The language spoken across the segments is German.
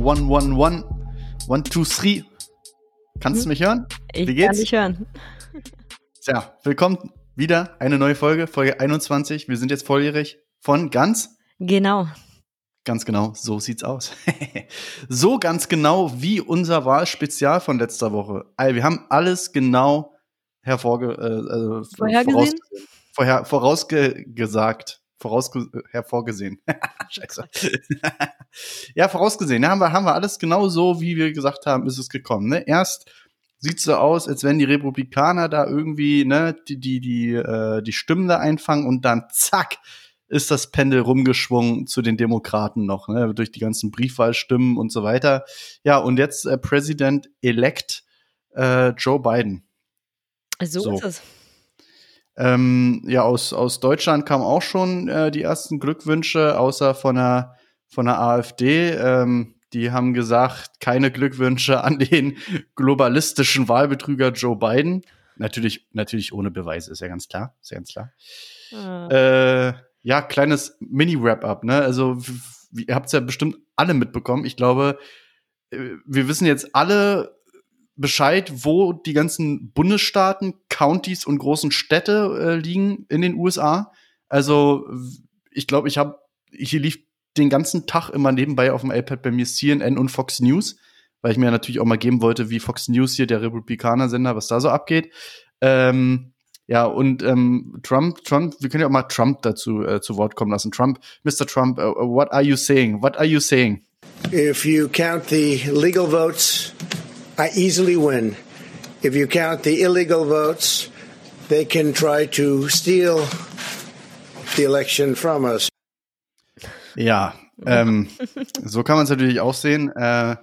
Check 111. 1, 2, 3. Kannst du mich hören? Ich Wie geht's? kann dich hören. Tja, willkommen wieder. Eine neue Folge, Folge 21. Wir sind jetzt volljährig von ganz. Genau. Ganz genau, so sieht's aus. so ganz genau wie unser Wahlspezial von letzter Woche. Also wir haben alles genau hervorge äh, äh vorhergesehen. Vorher, vorausgesagt vorausge hervorgesehen. Scheiße. ja, vorausgesehen. Ja, haben wir, haben wir alles genau so, wie wir gesagt haben, ist es gekommen. Ne? Erst sieht so aus, als wenn die Republikaner da irgendwie ne, die, die, die, äh, die Stimmen da einfangen und dann zack ist das Pendel rumgeschwungen zu den Demokraten noch, ne, durch die ganzen Briefwahlstimmen und so weiter. Ja, und jetzt äh, President-elect äh, Joe Biden. So, so ist es. Ähm, ja, aus, aus Deutschland kamen auch schon äh, die ersten Glückwünsche, außer von der, von der AfD. Ähm, die haben gesagt, keine Glückwünsche an den globalistischen Wahlbetrüger Joe Biden. Natürlich, natürlich ohne Beweise, ist ja ganz klar. Ist ja ganz klar. Ah. Äh, ja, kleines Mini-Wrap-up, ne? Also, ihr habt es ja bestimmt alle mitbekommen. Ich glaube, äh, wir wissen jetzt alle, Bescheid, wo die ganzen Bundesstaaten, Counties und großen Städte äh, liegen in den USA. Also ich glaube, ich habe, hier lief den ganzen Tag immer nebenbei auf dem iPad bei mir CNN und Fox News, weil ich mir natürlich auch mal geben wollte, wie Fox News hier, der Republikaner-Sender, was da so abgeht. Ähm, ja, und ähm, Trump, Trump, wir können ja auch mal Trump dazu äh, zu Wort kommen lassen. Trump, Mr. Trump, uh, what are you saying? What are you saying? If you count the legal votes I easily win. If you count the illegal votes, they can try to steal the election from us. Ja, ähm, so kann man es natürlich auch sehen. Äh,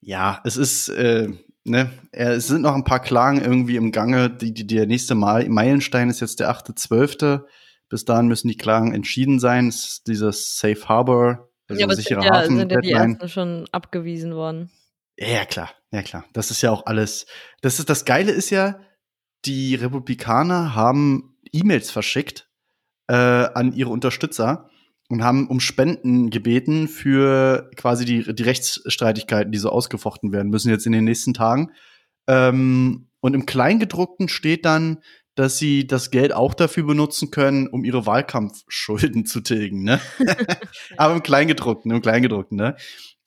ja, es ist, äh, ne, es sind noch ein paar Klagen irgendwie im Gange. Die, die, der nächste Mal, Meilenstein ist jetzt der 8.12. Bis dahin müssen die Klagen entschieden sein. Es ist dieses Safe Harbor, also ja, aber sichere sind ja, Hafen. sind ja die ersten schon abgewiesen worden. Ja, klar, ja klar. Das ist ja auch alles. Das ist das Geile ist ja, die Republikaner haben E-Mails verschickt äh, an ihre Unterstützer und haben um Spenden gebeten für quasi die, die Rechtsstreitigkeiten, die so ausgefochten werden müssen jetzt in den nächsten Tagen. Ähm, und im Kleingedruckten steht dann, dass sie das Geld auch dafür benutzen können, um ihre Wahlkampfschulden zu tilgen, ne? Aber im Kleingedruckten, im Kleingedruckten, ne?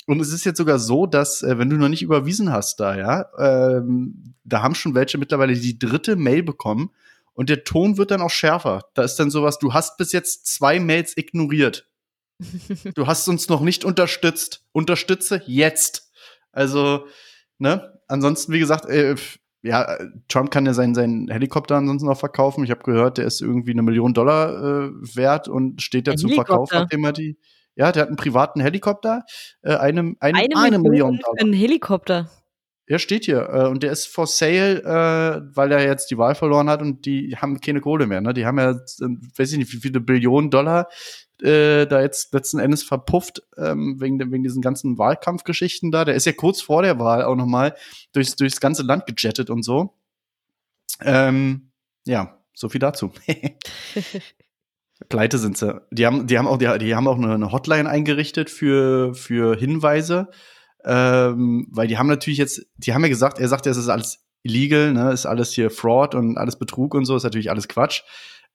Und es ist jetzt sogar so, dass, äh, wenn du noch nicht überwiesen hast da, ja, ähm, da haben schon welche mittlerweile die dritte Mail bekommen und der Ton wird dann auch schärfer. Da ist dann sowas, du hast bis jetzt zwei Mails ignoriert. du hast uns noch nicht unterstützt. Unterstütze jetzt. Also, ne? Ansonsten, wie gesagt, äh, ja, Trump kann ja seinen, seinen Helikopter ansonsten auch verkaufen. Ich habe gehört, der ist irgendwie eine Million Dollar äh, wert und steht da zum Verkauf, nachdem er die ja, der hat einen privaten Helikopter, äh, eine, eine, eine, eine Million Dollar. Ein Helikopter. Er steht hier äh, und der ist for sale, äh, weil er jetzt die Wahl verloren hat und die haben keine Kohle mehr. Ne? Die haben ja, äh, weiß ich nicht, wie viele Billionen Dollar äh, da jetzt letzten Endes verpufft ähm, wegen, wegen diesen ganzen Wahlkampfgeschichten da. Der ist ja kurz vor der Wahl auch noch mal durchs, durchs ganze Land gejettet und so. Ähm, ja, so viel dazu. Pleite sind sie. Die haben, die haben auch, die, die haben auch eine Hotline eingerichtet für, für Hinweise. Ähm, weil die haben natürlich jetzt, die haben ja gesagt, er sagt ja, es ist alles illegal, ne, ist alles hier Fraud und alles Betrug und so, ist natürlich alles Quatsch.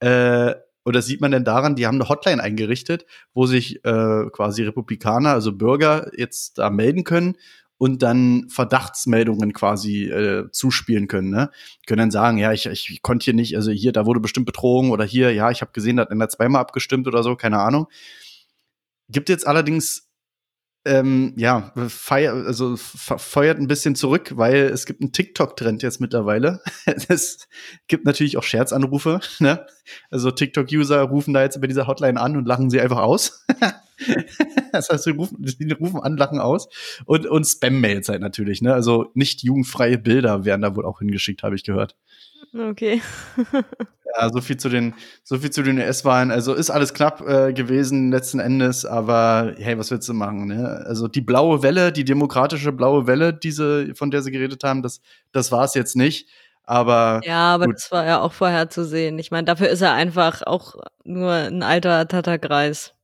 Äh, und das sieht man denn daran, die haben eine Hotline eingerichtet, wo sich äh, quasi Republikaner, also Bürger, jetzt da melden können und dann Verdachtsmeldungen quasi äh, zuspielen können. Ne? Können dann sagen, ja, ich, ich konnte hier nicht, also hier, da wurde bestimmt Betrogen oder hier, ja, ich habe gesehen, da hat einer zweimal abgestimmt oder so, keine Ahnung. Gibt jetzt allerdings ähm, ja, feier, also feuert ein bisschen zurück, weil es gibt einen TikTok-Trend jetzt mittlerweile. es gibt natürlich auch Scherzanrufe. Ne? Also TikTok-User rufen da jetzt über diese Hotline an und lachen sie einfach aus. das heißt, sie rufen, sie rufen an, lachen aus. Und, und Spam-Mails halt natürlich. Ne? Also nicht jugendfreie Bilder werden da wohl auch hingeschickt, habe ich gehört. Okay. ja, so viel zu den, so viel zu den US-Wahlen. Also ist alles knapp äh, gewesen letzten Endes, aber hey, was willst du machen? Ne? Also die blaue Welle, die demokratische blaue Welle, diese, von der sie geredet haben, das, das war es jetzt nicht. Aber ja, aber gut. das war ja auch vorherzusehen. Ich meine, dafür ist er einfach auch nur ein alter Tatterkreis.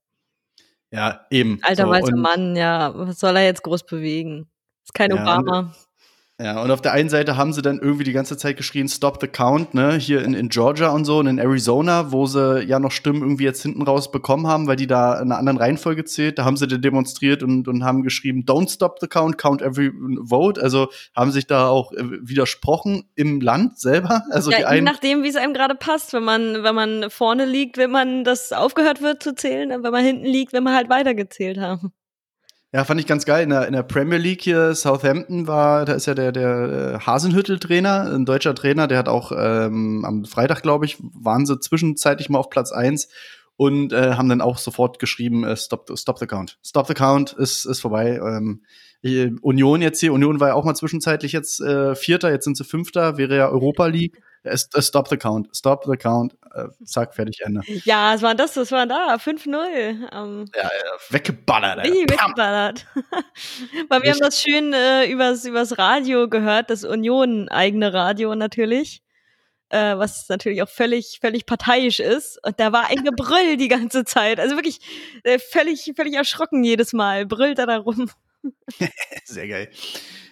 Ja, eben. Alter so, weißer Mann, ja. Was soll er jetzt groß bewegen? Ist kein ja, Obama. Ja, und auf der einen Seite haben sie dann irgendwie die ganze Zeit geschrien, Stop the Count, ne, hier in, in Georgia und so und in Arizona, wo sie ja noch Stimmen irgendwie jetzt hinten raus bekommen haben, weil die da in einer anderen Reihenfolge zählt. Da haben sie dann demonstriert und, und haben geschrieben, Don't stop the count, count every vote. Also haben sich da auch äh, widersprochen im Land selber. Also ja, die je nachdem, wie es einem gerade passt. Wenn man, wenn man vorne liegt, wenn man das aufgehört wird zu zählen, wenn man hinten liegt, wenn man halt weitergezählt haben. Ja, fand ich ganz geil. In der, in der Premier League hier, Southampton war, da ist ja der, der äh, Hasenhüttel-Trainer, ein deutscher Trainer, der hat auch ähm, am Freitag, glaube ich, waren sie zwischenzeitlich mal auf Platz eins und äh, haben dann auch sofort geschrieben, äh, stop, stop the count. Stop the count ist, ist vorbei. Ähm, Union jetzt hier, Union war ja auch mal zwischenzeitlich jetzt äh, Vierter, jetzt sind sie Fünfter, wäre ja Europa League. Stop the count, stop the count, äh, zack, fertig, Ende. Ja, was war das? Was war da? 5-0. Ähm, ja, weggeballert. Ey, weggeballert. Weil wir haben das schön äh, übers, übers Radio gehört, das Union-eigene Radio natürlich. Äh, was natürlich auch völlig, völlig parteiisch ist. Und da war ein Gebrüll die ganze Zeit. Also wirklich äh, völlig, völlig erschrocken jedes Mal. Brüllt er da rum. Sehr geil.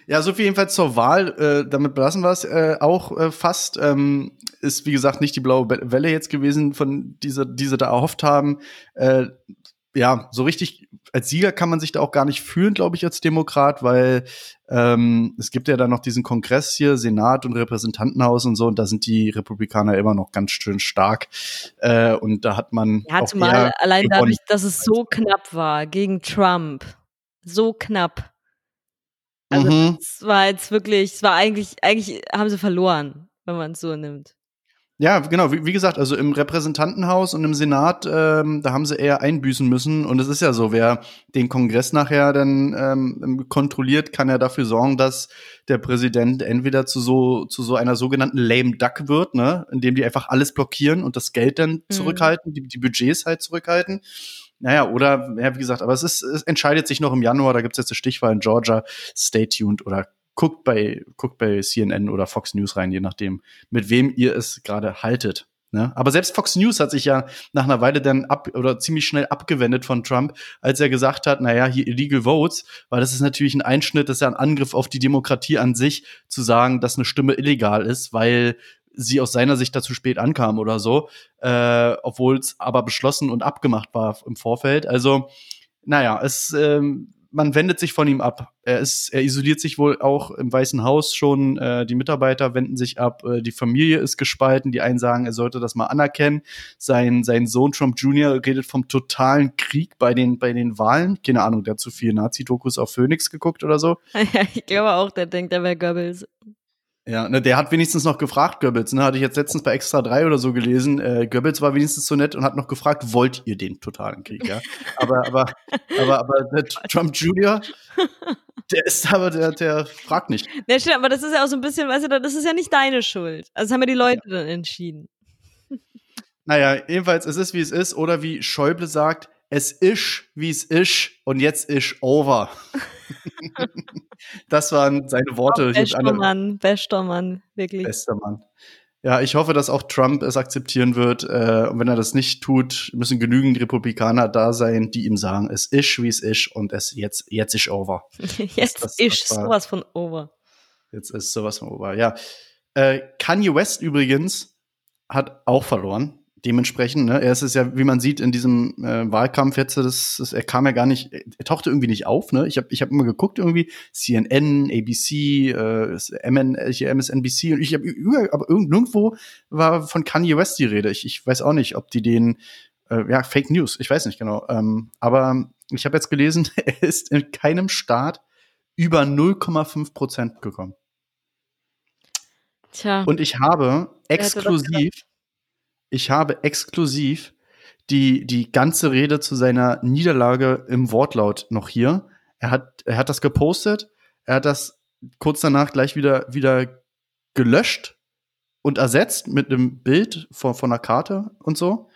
Ja, so viel jedenfalls zur Wahl. Äh, damit belassen wir es äh, auch äh, fast. Ähm, ist, wie gesagt, nicht die blaue Welle jetzt gewesen, von dieser, die sie da erhofft haben. Äh, ja, so richtig als Sieger kann man sich da auch gar nicht fühlen, glaube ich, als Demokrat, weil ähm, es gibt ja dann noch diesen Kongress hier, Senat und Repräsentantenhaus und so, und da sind die Republikaner immer noch ganz schön stark. Äh, und da hat man. Ja, zumal allein dadurch, dass es so knapp war gegen Trump. So knapp. Also mhm. es war jetzt wirklich, es war eigentlich, eigentlich haben sie verloren, wenn man es so nimmt. Ja, genau. Wie, wie, gesagt, also im Repräsentantenhaus und im Senat, ähm, da haben sie eher einbüßen müssen. Und es ist ja so, wer den Kongress nachher dann ähm, kontrolliert, kann ja dafür sorgen, dass der Präsident entweder zu so zu so einer sogenannten lame duck wird, ne, indem die einfach alles blockieren und das Geld dann mhm. zurückhalten, die, die Budgets halt zurückhalten. Naja, oder, ja, wie gesagt, aber es ist, es entscheidet sich noch im Januar, da gibt es jetzt eine Stichwahl in Georgia. Stay tuned oder guckt bei, guckt bei CNN oder Fox News rein, je nachdem, mit wem ihr es gerade haltet. Ne? Aber selbst Fox News hat sich ja nach einer Weile dann ab oder ziemlich schnell abgewendet von Trump, als er gesagt hat, naja, hier illegal votes, weil das ist natürlich ein Einschnitt, das ist ja ein Angriff auf die Demokratie an sich, zu sagen, dass eine Stimme illegal ist, weil sie aus seiner Sicht dazu spät ankam oder so, äh, obwohl es aber beschlossen und abgemacht war im Vorfeld. Also, naja, es, ähm, man wendet sich von ihm ab. Er ist, er isoliert sich wohl auch im Weißen Haus schon. Äh, die Mitarbeiter wenden sich ab. Äh, die Familie ist gespalten. Die einen sagen, er sollte das mal anerkennen. Sein, sein Sohn Trump Jr. redet vom totalen Krieg bei den, bei den Wahlen. Keine Ahnung, der hat zu viel Nazi-Dokus auf Phoenix geguckt oder so. Ich glaube auch, der denkt, er wäre Goebbels. Ja, ne, der hat wenigstens noch gefragt, Goebbels, ne, hatte ich jetzt letztens bei Extra 3 oder so gelesen. Äh, Goebbels war wenigstens so nett und hat noch gefragt, wollt ihr den totalen Krieg, ja? Aber, aber, aber, aber der Trump Jr., der ist aber, der, der fragt nicht. Ja, stimmt, aber das ist ja auch so ein bisschen, weißt du, das ist ja nicht deine Schuld. Also haben ja die Leute ja. dann entschieden. Naja, jedenfalls, es ist, wie es ist, oder wie Schäuble sagt, es ist, wie es ist und jetzt ist over. das waren seine Worte. bester Mann, bester Mann, wirklich. Bester Mann. Ja, ich hoffe, dass auch Trump es akzeptieren wird. Äh, und wenn er das nicht tut, müssen genügend Republikaner da sein, die ihm sagen, es ist, wie es ist und es jetzt, jetzt ist over. jetzt das, das, ist das sowas von over. Jetzt ist sowas von over, ja. Äh, Kanye West übrigens hat auch verloren dementsprechend, ne, er ist es ja, wie man sieht in diesem äh, Wahlkampf jetzt, das, das, er kam ja gar nicht, er tauchte irgendwie nicht auf, ne? Ich habe ich hab immer geguckt irgendwie, CNN, ABC, äh, MN, MSNBC und ich habe aber nirgendwo war von Kanye West die Rede. Ich, ich weiß auch nicht, ob die den, äh, ja, Fake News, ich weiß nicht genau. Ähm, aber ich habe jetzt gelesen, er ist in keinem Staat über 0,5 Prozent gekommen. Tja. Und ich habe exklusiv ich habe exklusiv die, die ganze Rede zu seiner Niederlage im Wortlaut noch hier. Er hat, er hat das gepostet, er hat das kurz danach gleich wieder, wieder gelöscht und ersetzt mit einem Bild von, von einer Karte und so.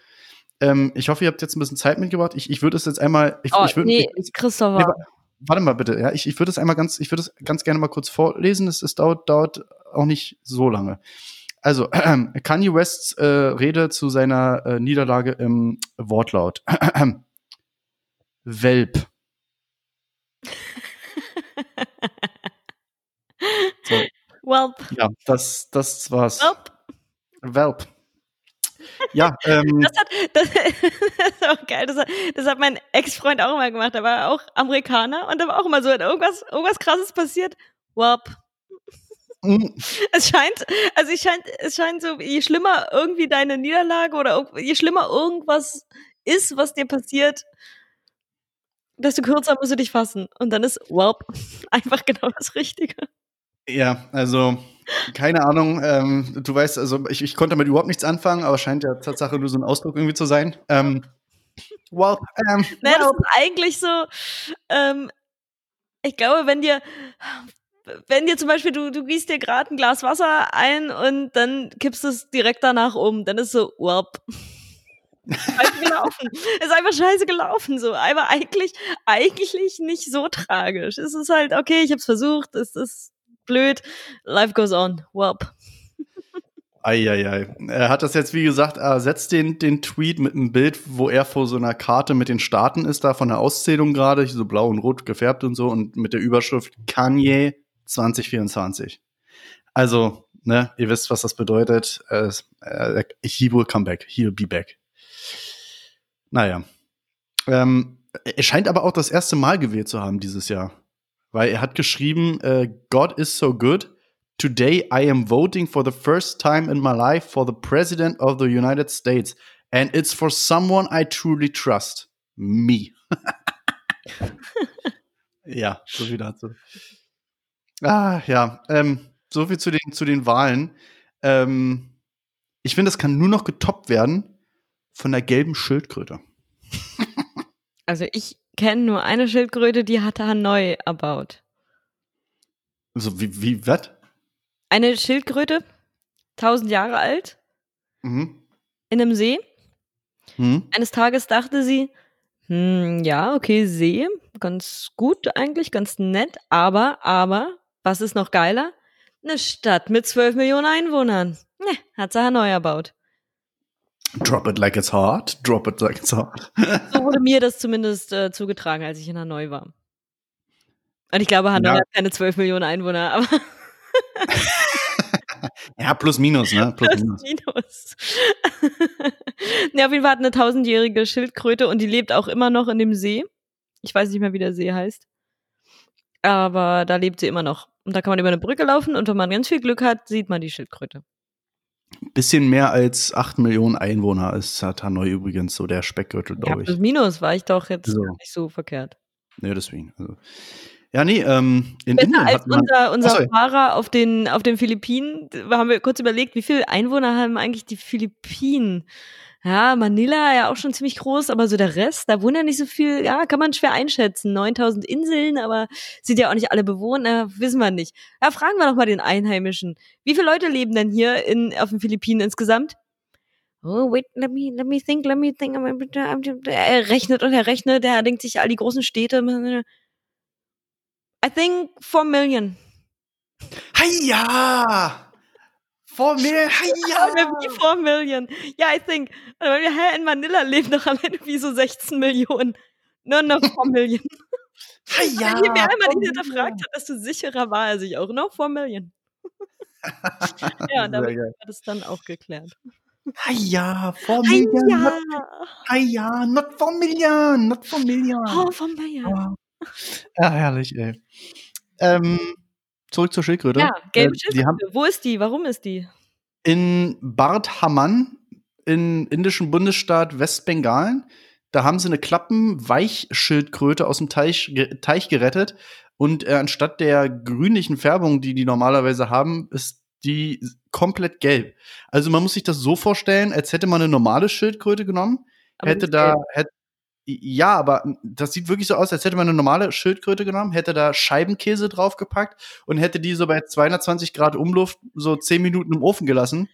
Ähm, ich hoffe, ihr habt jetzt ein bisschen Zeit mitgebracht. Ich, ich würde es jetzt einmal. Ich, oh, ich würd, nee, ich, Christopher. Nee, warte mal bitte, ja. Ich, ich würde es einmal ganz, ich würde es ganz gerne mal kurz vorlesen. Es, es dauert, dauert auch nicht so lange. Also, Kanye Wests äh, Rede zu seiner äh, Niederlage im Wortlaut. Welp. so. Welp. Ja, das, das war's. Welp. Welp. Ja, ähm. Das, hat, das, das ist auch geil. Das hat, das hat mein Ex-Freund auch immer gemacht. Er war auch Amerikaner und da war auch immer so, irgendwas, irgendwas krasses passiert, Welp. Mhm. Es scheint, also es scheint, es scheint so, je schlimmer irgendwie deine Niederlage oder je schlimmer irgendwas ist, was dir passiert, desto kürzer musst du dich fassen. Und dann ist Welp einfach genau das Richtige. Ja, also keine Ahnung. Ähm, du weißt, also ich, ich konnte damit überhaupt nichts anfangen, aber scheint ja Tatsache nur so ein Ausdruck irgendwie zu sein. Ähm, well, ähm, naja, well. das ist eigentlich so. Ähm, ich glaube, wenn dir wenn dir zum Beispiel, du, du gießt dir gerade ein Glas Wasser ein und dann kippst du es direkt danach um, dann ist so, scheiße gelaufen. ist einfach scheiße gelaufen, so. Aber eigentlich, eigentlich nicht so tragisch. Es ist halt, okay, ich hab's versucht, es ist blöd, life goes on, welp. Eieiei. Er hat das jetzt, wie gesagt, ersetzt den, den Tweet mit einem Bild, wo er vor so einer Karte mit den Staaten ist, da von der Auszählung gerade, so blau und rot gefärbt und so, und mit der Überschrift Kanye 2024. Also, ne, ihr wisst, was das bedeutet. Äh, äh, he will come back. He'll be back. Naja. Ähm, er scheint aber auch das erste Mal gewählt zu haben dieses Jahr. Weil er hat geschrieben, äh, God is so good. Today I am voting for the first time in my life for the President of the United States. And it's for someone I truly trust. Me. ja, so viel dazu. Ah, ja. Ähm, so viel zu den, zu den Wahlen. Ähm, ich finde, das kann nur noch getoppt werden von der gelben Schildkröte. also ich kenne nur eine Schildkröte, die hatte Hanoi erbaut. So, wie, wie, was? Eine Schildkröte, tausend Jahre alt, mhm. in einem See. Mhm. Eines Tages dachte sie, hm, ja, okay, See, ganz gut eigentlich, ganz nett, aber, aber, was ist noch geiler? Eine Stadt mit 12 Millionen Einwohnern. Ne, hat sie Hanoi erbaut. Drop it like it's hot. Drop it like it's hot. so wurde mir das zumindest äh, zugetragen, als ich in Hanoi war. Und ich glaube, Hanoi ja. hat keine 12 Millionen Einwohner, aber. ja, plus minus, ne? Plus, plus minus. minus. ne, auf jeden Fall hat eine tausendjährige Schildkröte und die lebt auch immer noch in dem See. Ich weiß nicht mehr, wie der See heißt. Aber da lebt sie immer noch. Und da kann man über eine Brücke laufen und wenn man ganz viel Glück hat, sieht man die Schildkröte. Bisschen mehr als 8 Millionen Einwohner ist Hanoi übrigens so der Speckgürtel, glaube ja, ich. Minus war ich doch jetzt so. nicht so verkehrt. Nee, deswegen. Also. Ja, nee, ähm, in Besser Indien als unser, unser Fahrer auf den, auf den Philippinen. Haben wir kurz überlegt, wie viele Einwohner haben eigentlich die Philippinen? Ja, Manila ja auch schon ziemlich groß, aber so der Rest, da wohnen ja nicht so viel, ja, kann man schwer einschätzen. 9000 Inseln, aber sind ja auch nicht alle bewohnt, äh, wissen wir nicht. Ja, fragen wir doch mal den Einheimischen. Wie viele Leute leben denn hier in, auf den Philippinen insgesamt? Oh, wait, let me, let me think, let me think. Er rechnet und er rechnet, er denkt sich all die großen Städte. I think four million. ja! Four million, ja. Wie four million. Ja, I think. Hä, in Manila leben doch Ende wie so 16 Millionen. Nur noch four million. ja. Wenn mir einmal ihn hinterfragt hat, desto sicherer war er sich auch. Noch four million. ja, damit hat es dann auch geklärt. ja, four million. Ja. Not, ja, not four million, not four million. Oh, four million. Oh. Ja, herrlich, ey. Ähm, zurück zur Schildkröte. Ja, gelbe äh, Schildkröte. Haben, Wo ist die? Warum ist die? In Bardhaman, im indischen Bundesstaat Westbengalen. Da haben sie eine Klappenweichschildkröte aus dem Teich, Teich gerettet. Und äh, anstatt der grünlichen Färbung, die die normalerweise haben, ist die komplett gelb. Also man muss sich das so vorstellen, als hätte man eine normale Schildkröte genommen, Aber hätte da, hätte, ja, aber das sieht wirklich so aus, als hätte man eine normale Schildkröte genommen, hätte da Scheibenkäse draufgepackt und hätte die so bei 220 Grad Umluft so 10 Minuten im Ofen gelassen.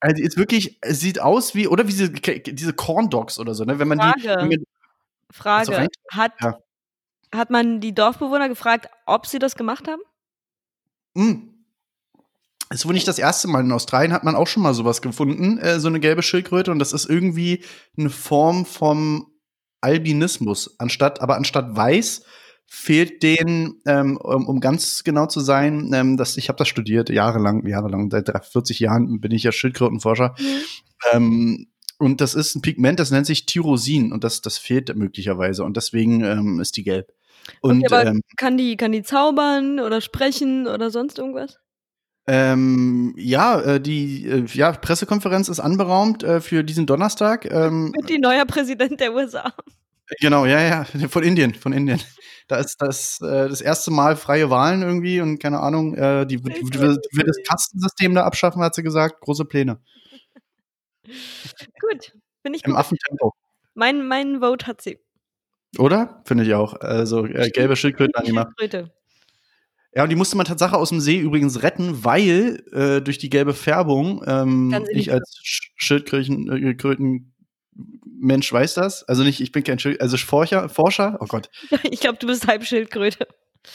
Also ist wirklich, es sieht aus wie, oder wie diese, diese Corn Dogs oder so, ne? Wenn man Frage. die. Wenn man, Frage. Also hat, ja. hat man die Dorfbewohner gefragt, ob sie das gemacht haben? Mm. Es ist wohl nicht das erste Mal. In Australien hat man auch schon mal sowas gefunden, äh, so eine gelbe Schildkröte. Und das ist irgendwie eine Form vom Albinismus. Anstatt, aber anstatt weiß fehlt denen, ähm, um, ganz genau zu sein, ähm, dass ich habe das studiert, jahrelang, jahrelang, seit 40 Jahren bin ich ja Schildkrötenforscher. Mhm. Ähm, und das ist ein Pigment, das nennt sich Tyrosin und das, das fehlt möglicherweise und deswegen ähm, ist die gelb. Und okay, ähm, kann die kann die zaubern oder sprechen oder sonst irgendwas? Ähm, ja, äh, die äh, ja, Pressekonferenz ist anberaumt äh, für diesen Donnerstag. Ähm, Wird die neuer Präsident der USA. Genau, ja, ja, von Indien, von Indien. Da ist das das erste Mal freie Wahlen irgendwie und keine Ahnung, die, die, die, will das Kastensystem da abschaffen, hat sie gesagt. Große Pläne. gut, bin ich Im Affentempo. Mein, mein Vote hat sie. Oder? Finde ich auch. Also äh, gelbe Schildkröte angemacht. Schildkröte. Ja, und die musste man tatsächlich aus dem See übrigens retten, weil äh, durch die gelbe Färbung ähm, ich als Schildkröten Mensch weiß das. Also nicht, ich bin kein Schild, also Forscher, Forscher. Oh Gott. Ich glaube, du bist halb Schildkröte.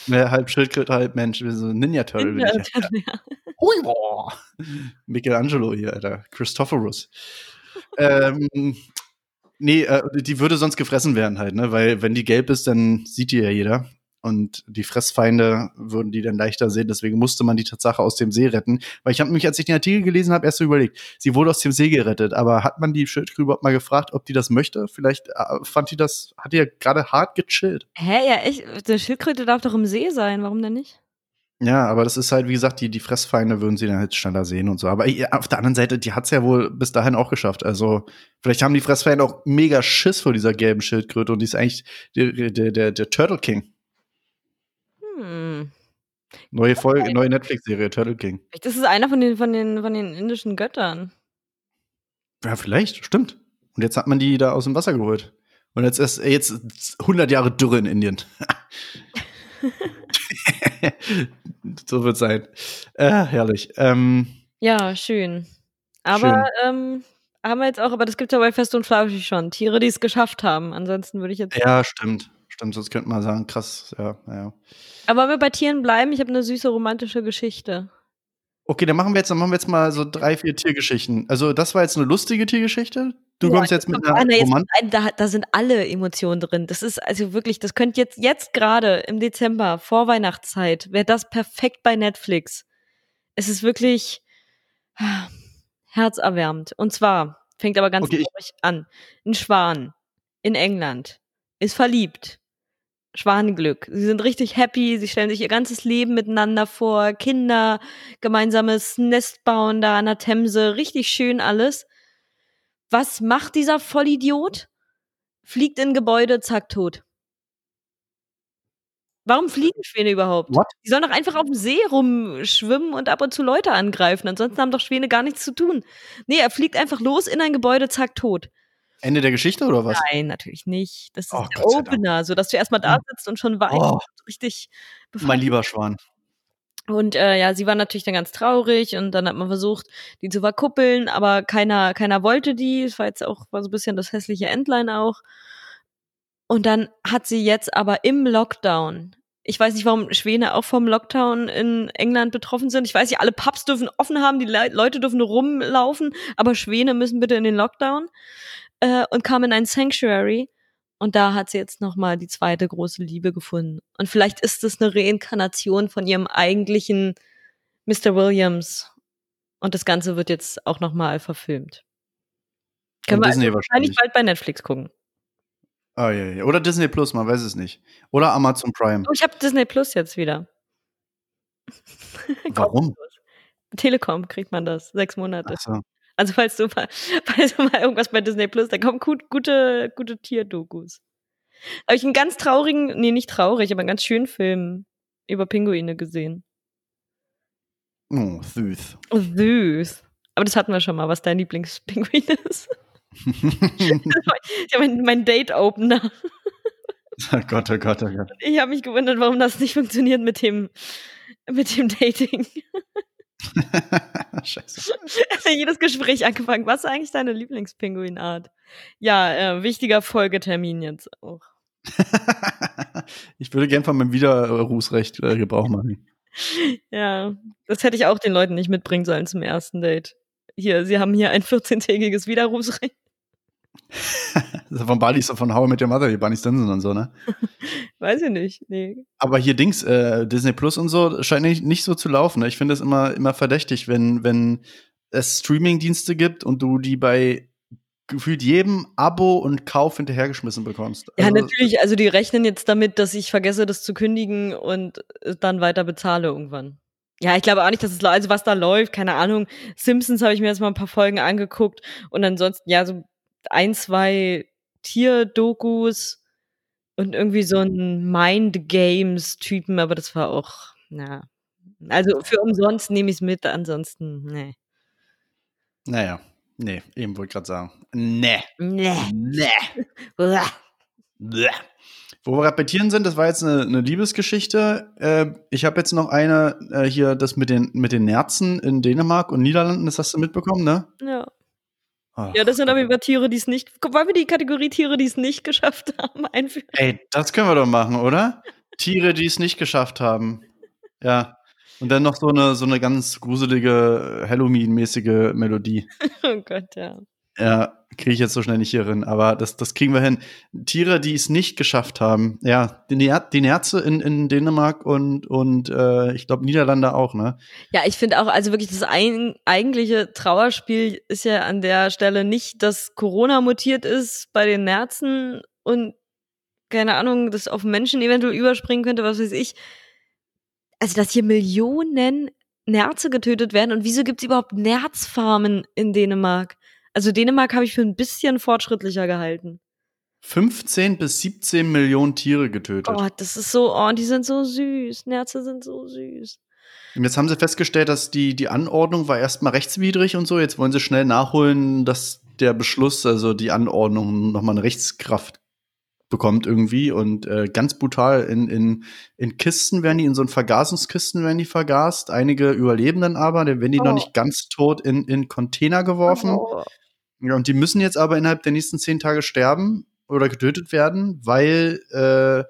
Ja, halb Schildkröte, halb Mensch. So Ninja Turtle. Ninja Turtle, ja. Hui, boah. Michelangelo hier, Alter. Christophorus. ähm, nee, äh, die würde sonst gefressen werden halt, ne? Weil wenn die gelb ist, dann sieht die ja jeder und die Fressfeinde würden die dann leichter sehen. Deswegen musste man die Tatsache aus dem See retten. Weil ich habe mich, als ich den Artikel gelesen habe, erst so überlegt, sie wurde aus dem See gerettet. Aber hat man die Schildkröte überhaupt mal gefragt, ob die das möchte? Vielleicht äh, fand die das, hat die ja gerade hart gechillt. Hä, ja, echt? Die Schildkröte darf doch im See sein. Warum denn nicht? Ja, aber das ist halt, wie gesagt, die, die Fressfeinde würden sie dann halt schneller sehen und so. Aber auf der anderen Seite, die hat's ja wohl bis dahin auch geschafft. Also, vielleicht haben die Fressfeinde auch mega Schiss vor dieser gelben Schildkröte und die ist eigentlich der, der, der, der Turtle King. Hm. Neue Folge, neue Netflix-Serie, Turtle King. Das ist einer von den, von den, von den indischen Göttern. Ja, vielleicht, stimmt. Und jetzt hat man die da aus dem Wasser geholt. Und jetzt ist jetzt 100 Jahre Dürre in Indien. so wird sein. Äh, herrlich. Ähm, ja, schön. Aber schön. Ähm, haben wir jetzt auch, aber das gibt es ja bei Fest und Flauschig schon. Tiere, die es geschafft haben. Ansonsten würde ich jetzt. Ja, stimmt. Stimmt, sonst könnte man sagen, krass, ja, ja. Aber wenn wir bei Tieren bleiben, ich habe eine süße romantische Geschichte. Okay, dann machen wir jetzt, dann machen wir jetzt mal so drei, vier Tiergeschichten. Also, das war jetzt eine lustige Tiergeschichte. Du kommst jetzt mit einer Roman da, da sind alle Emotionen drin. Das ist also wirklich, das könnte jetzt, jetzt gerade im Dezember, vor Weihnachtszeit, wäre das perfekt bei Netflix. Es ist wirklich ah, herzerwärmend. Und zwar, fängt aber ganz okay, an. Ein Schwan in England ist verliebt Schwanenglück. Sie sind richtig happy, sie stellen sich ihr ganzes Leben miteinander vor, Kinder, gemeinsames Nest bauen da an der Themse, richtig schön alles. Was macht dieser Vollidiot? Fliegt in Gebäude, zack, tot. Warum fliegen Schwäne überhaupt? What? Die sollen doch einfach auf dem See rumschwimmen und ab und zu Leute angreifen. Ansonsten haben doch Schwäne gar nichts zu tun. Nee, er fliegt einfach los in ein Gebäude, zack, tot. Ende der Geschichte oder was? Nein, natürlich nicht. Das ist oh, der Opener, so dass du erstmal da hm. sitzt und schon weißt, oh, richtig. Mein lieber Schwan. Und äh, ja, sie war natürlich dann ganz traurig und dann hat man versucht, die zu verkuppeln, aber keiner, keiner wollte die. Es war jetzt auch war so ein bisschen das hässliche Endline auch. Und dann hat sie jetzt aber im Lockdown ich weiß nicht, warum Schwäne auch vom Lockdown in England betroffen sind. Ich weiß nicht, alle Pubs dürfen offen haben, die Le Leute dürfen rumlaufen, aber Schwäne müssen bitte in den Lockdown äh, und kam in ein Sanctuary. Und da hat sie jetzt nochmal die zweite große Liebe gefunden. Und vielleicht ist es eine Reinkarnation von ihrem eigentlichen Mr. Williams. Und das Ganze wird jetzt auch nochmal verfilmt. Können wir Disney also wahrscheinlich bald bei Netflix gucken. Oh, ja, ja. Oder Disney Plus, man weiß es nicht. Oder Amazon Prime. Oh, ich habe Disney Plus jetzt wieder. Warum? Telekom kriegt man das. Sechs Monate. Ach so. Also falls du mal, falls du mal irgendwas bei Disney Plus, da kommen gut, gute, gute Tierdokus. Habe ich einen ganz traurigen, nee, nicht traurig, aber einen ganz schönen Film über Pinguine gesehen. Oh, süß. Oh, süß. Aber das hatten wir schon mal, was dein Lieblingspinguin ist. ich habe mein Date-Opener. Oh Gott, oh Gott, oh Gott. Ich habe mich gewundert, warum das nicht funktioniert mit dem, mit dem Dating. Scheiße. Jedes Gespräch angefangen. Was ist eigentlich deine Lieblingspinguinart? Ja, äh, wichtiger Folgetermin jetzt auch. ich würde gern von meinem Widerrufsrecht äh, Gebrauch machen. Ja, das hätte ich auch den Leuten nicht mitbringen sollen zum ersten Date. Hier, sie haben hier ein 14-tägiges Widerrufsrecht. Von Bali ist von How I Met Your Mother, die Bunny Stinson und so, ne? Weiß ich nicht, nee. Aber hier Dings, äh, Disney Plus und so, scheint nicht, nicht so zu laufen. Ne? Ich finde es immer, immer verdächtig, wenn, wenn es Streaming-Dienste gibt und du die bei gefühlt jedem Abo und Kauf hinterhergeschmissen bekommst. Also, ja, natürlich, also die rechnen jetzt damit, dass ich vergesse, das zu kündigen und dann weiter bezahle irgendwann. Ja, ich glaube auch nicht, dass es also was da läuft, keine Ahnung. Simpsons habe ich mir jetzt mal ein paar Folgen angeguckt und ansonsten ja so ein, zwei Tierdokus und irgendwie so ein Mind Games Typen, aber das war auch, na. Also für umsonst nehme ich es mit, ansonsten, nee. Naja, nee, eben wollte ich gerade sagen. Nee. Nee. Nee. Bleh. Wo wir gerade bei Tieren sind, das war jetzt eine, eine Liebesgeschichte. Äh, ich habe jetzt noch eine äh, hier, das mit den, mit den Nerzen in Dänemark und Niederlanden, das hast du mitbekommen, ne? Ja. Ach, ja, das sind aber über Tiere, die es nicht. Wollen wir die Kategorie Tiere, die es nicht geschafft haben, einführen? Ey, das können wir doch machen, oder? Tiere, die es nicht geschafft haben. Ja. Und dann noch so eine, so eine ganz gruselige Halloween-mäßige Melodie. oh Gott, ja. Ja, kriege ich jetzt so schnell nicht hier rein, aber das, das kriegen wir hin. Tiere, die es nicht geschafft haben. Ja, die, die Nerze in, in Dänemark und, und äh, ich glaube Niederlande auch, ne? Ja, ich finde auch, also wirklich das ein, eigentliche Trauerspiel ist ja an der Stelle nicht, dass Corona mutiert ist bei den Nerzen und keine Ahnung, das auf Menschen eventuell überspringen könnte, was weiß ich. Also, dass hier Millionen Nerze getötet werden und wieso gibt es überhaupt Nerzfarmen in Dänemark? Also Dänemark habe ich für ein bisschen fortschrittlicher gehalten. 15 bis 17 Millionen Tiere getötet. Oh, das ist so, oh, die sind so süß. Nerze sind so süß. Und jetzt haben sie festgestellt, dass die, die Anordnung war erstmal rechtswidrig und so. Jetzt wollen sie schnell nachholen, dass der Beschluss, also die Anordnung, nochmal eine Rechtskraft bekommt irgendwie. Und äh, ganz brutal in, in, in Kisten werden die, in so einen Vergasungskisten werden die vergast. Einige überleben dann aber, dann werden die oh. noch nicht ganz tot in, in Container geworfen. Oh. Ja, und die müssen jetzt aber innerhalb der nächsten zehn Tage sterben oder getötet werden, weil äh,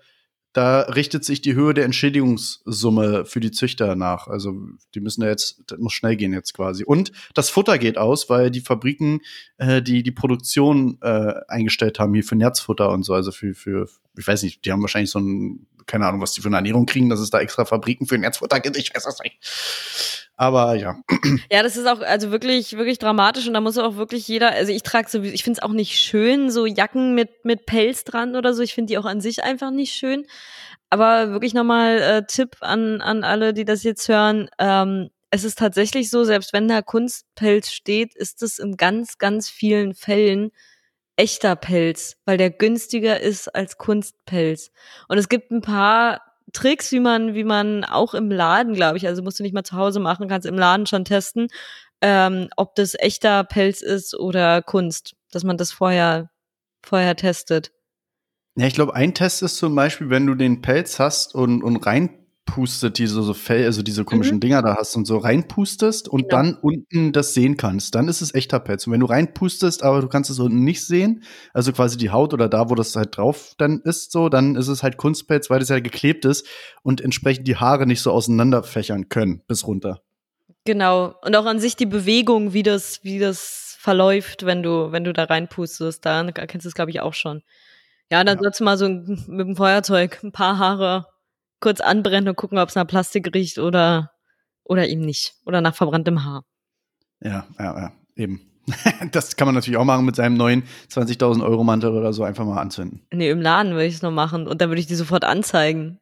da richtet sich die Höhe der Entschädigungssumme für die Züchter nach. Also die müssen da jetzt, das muss schnell gehen jetzt quasi. Und das Futter geht aus, weil die Fabriken äh, die die Produktion äh, eingestellt haben hier für Nerzfutter und so. Also für für ich weiß nicht, die haben wahrscheinlich so ein keine Ahnung, was die für eine Ernährung kriegen, dass es da extra Fabriken für Nerzfutter gibt. Ich weiß das nicht. Aber ja. Ja, das ist auch also wirklich wirklich dramatisch und da muss auch wirklich jeder, also ich trage so ich finde es auch nicht schön so Jacken mit mit Pelz dran oder so. Ich finde die auch an sich einfach nicht schön. Aber wirklich nochmal äh, Tipp an an alle, die das jetzt hören, ähm, es ist tatsächlich so, selbst wenn da Kunstpelz steht, ist es in ganz ganz vielen Fällen echter Pelz, weil der günstiger ist als Kunstpelz. Und es gibt ein paar Tricks, wie man, wie man auch im Laden, glaube ich, also musst du nicht mal zu Hause machen, kannst im Laden schon testen, ähm, ob das echter Pelz ist oder Kunst, dass man das vorher, vorher testet. Ja, ich glaube, ein Test ist zum Beispiel, wenn du den Pelz hast und, und rein pustet, diese so Fell, also diese komischen mhm. Dinger da hast und so reinpustest und genau. dann unten das sehen kannst, dann ist es echter Pelz. Und wenn du reinpustest, aber du kannst es unten nicht sehen, also quasi die Haut oder da, wo das halt drauf dann ist, so, dann ist es halt Kunstpelz, weil das ja geklebt ist und entsprechend die Haare nicht so auseinanderfächern können bis runter. Genau. Und auch an sich die Bewegung, wie das, wie das verläuft, wenn du, wenn du da reinpustest, da erkennst du es, glaube ich, auch schon. Ja, dann ja. sollst du mal so mit dem Feuerzeug ein paar Haare kurz anbrennen und gucken, ob es nach Plastik riecht oder, oder eben nicht. Oder nach verbranntem Haar. Ja, ja, ja, eben. das kann man natürlich auch machen mit seinem neuen 20.000 Euro Mantel oder so einfach mal anzünden. Nee, im Laden würde ich es noch machen und dann würde ich die sofort anzeigen.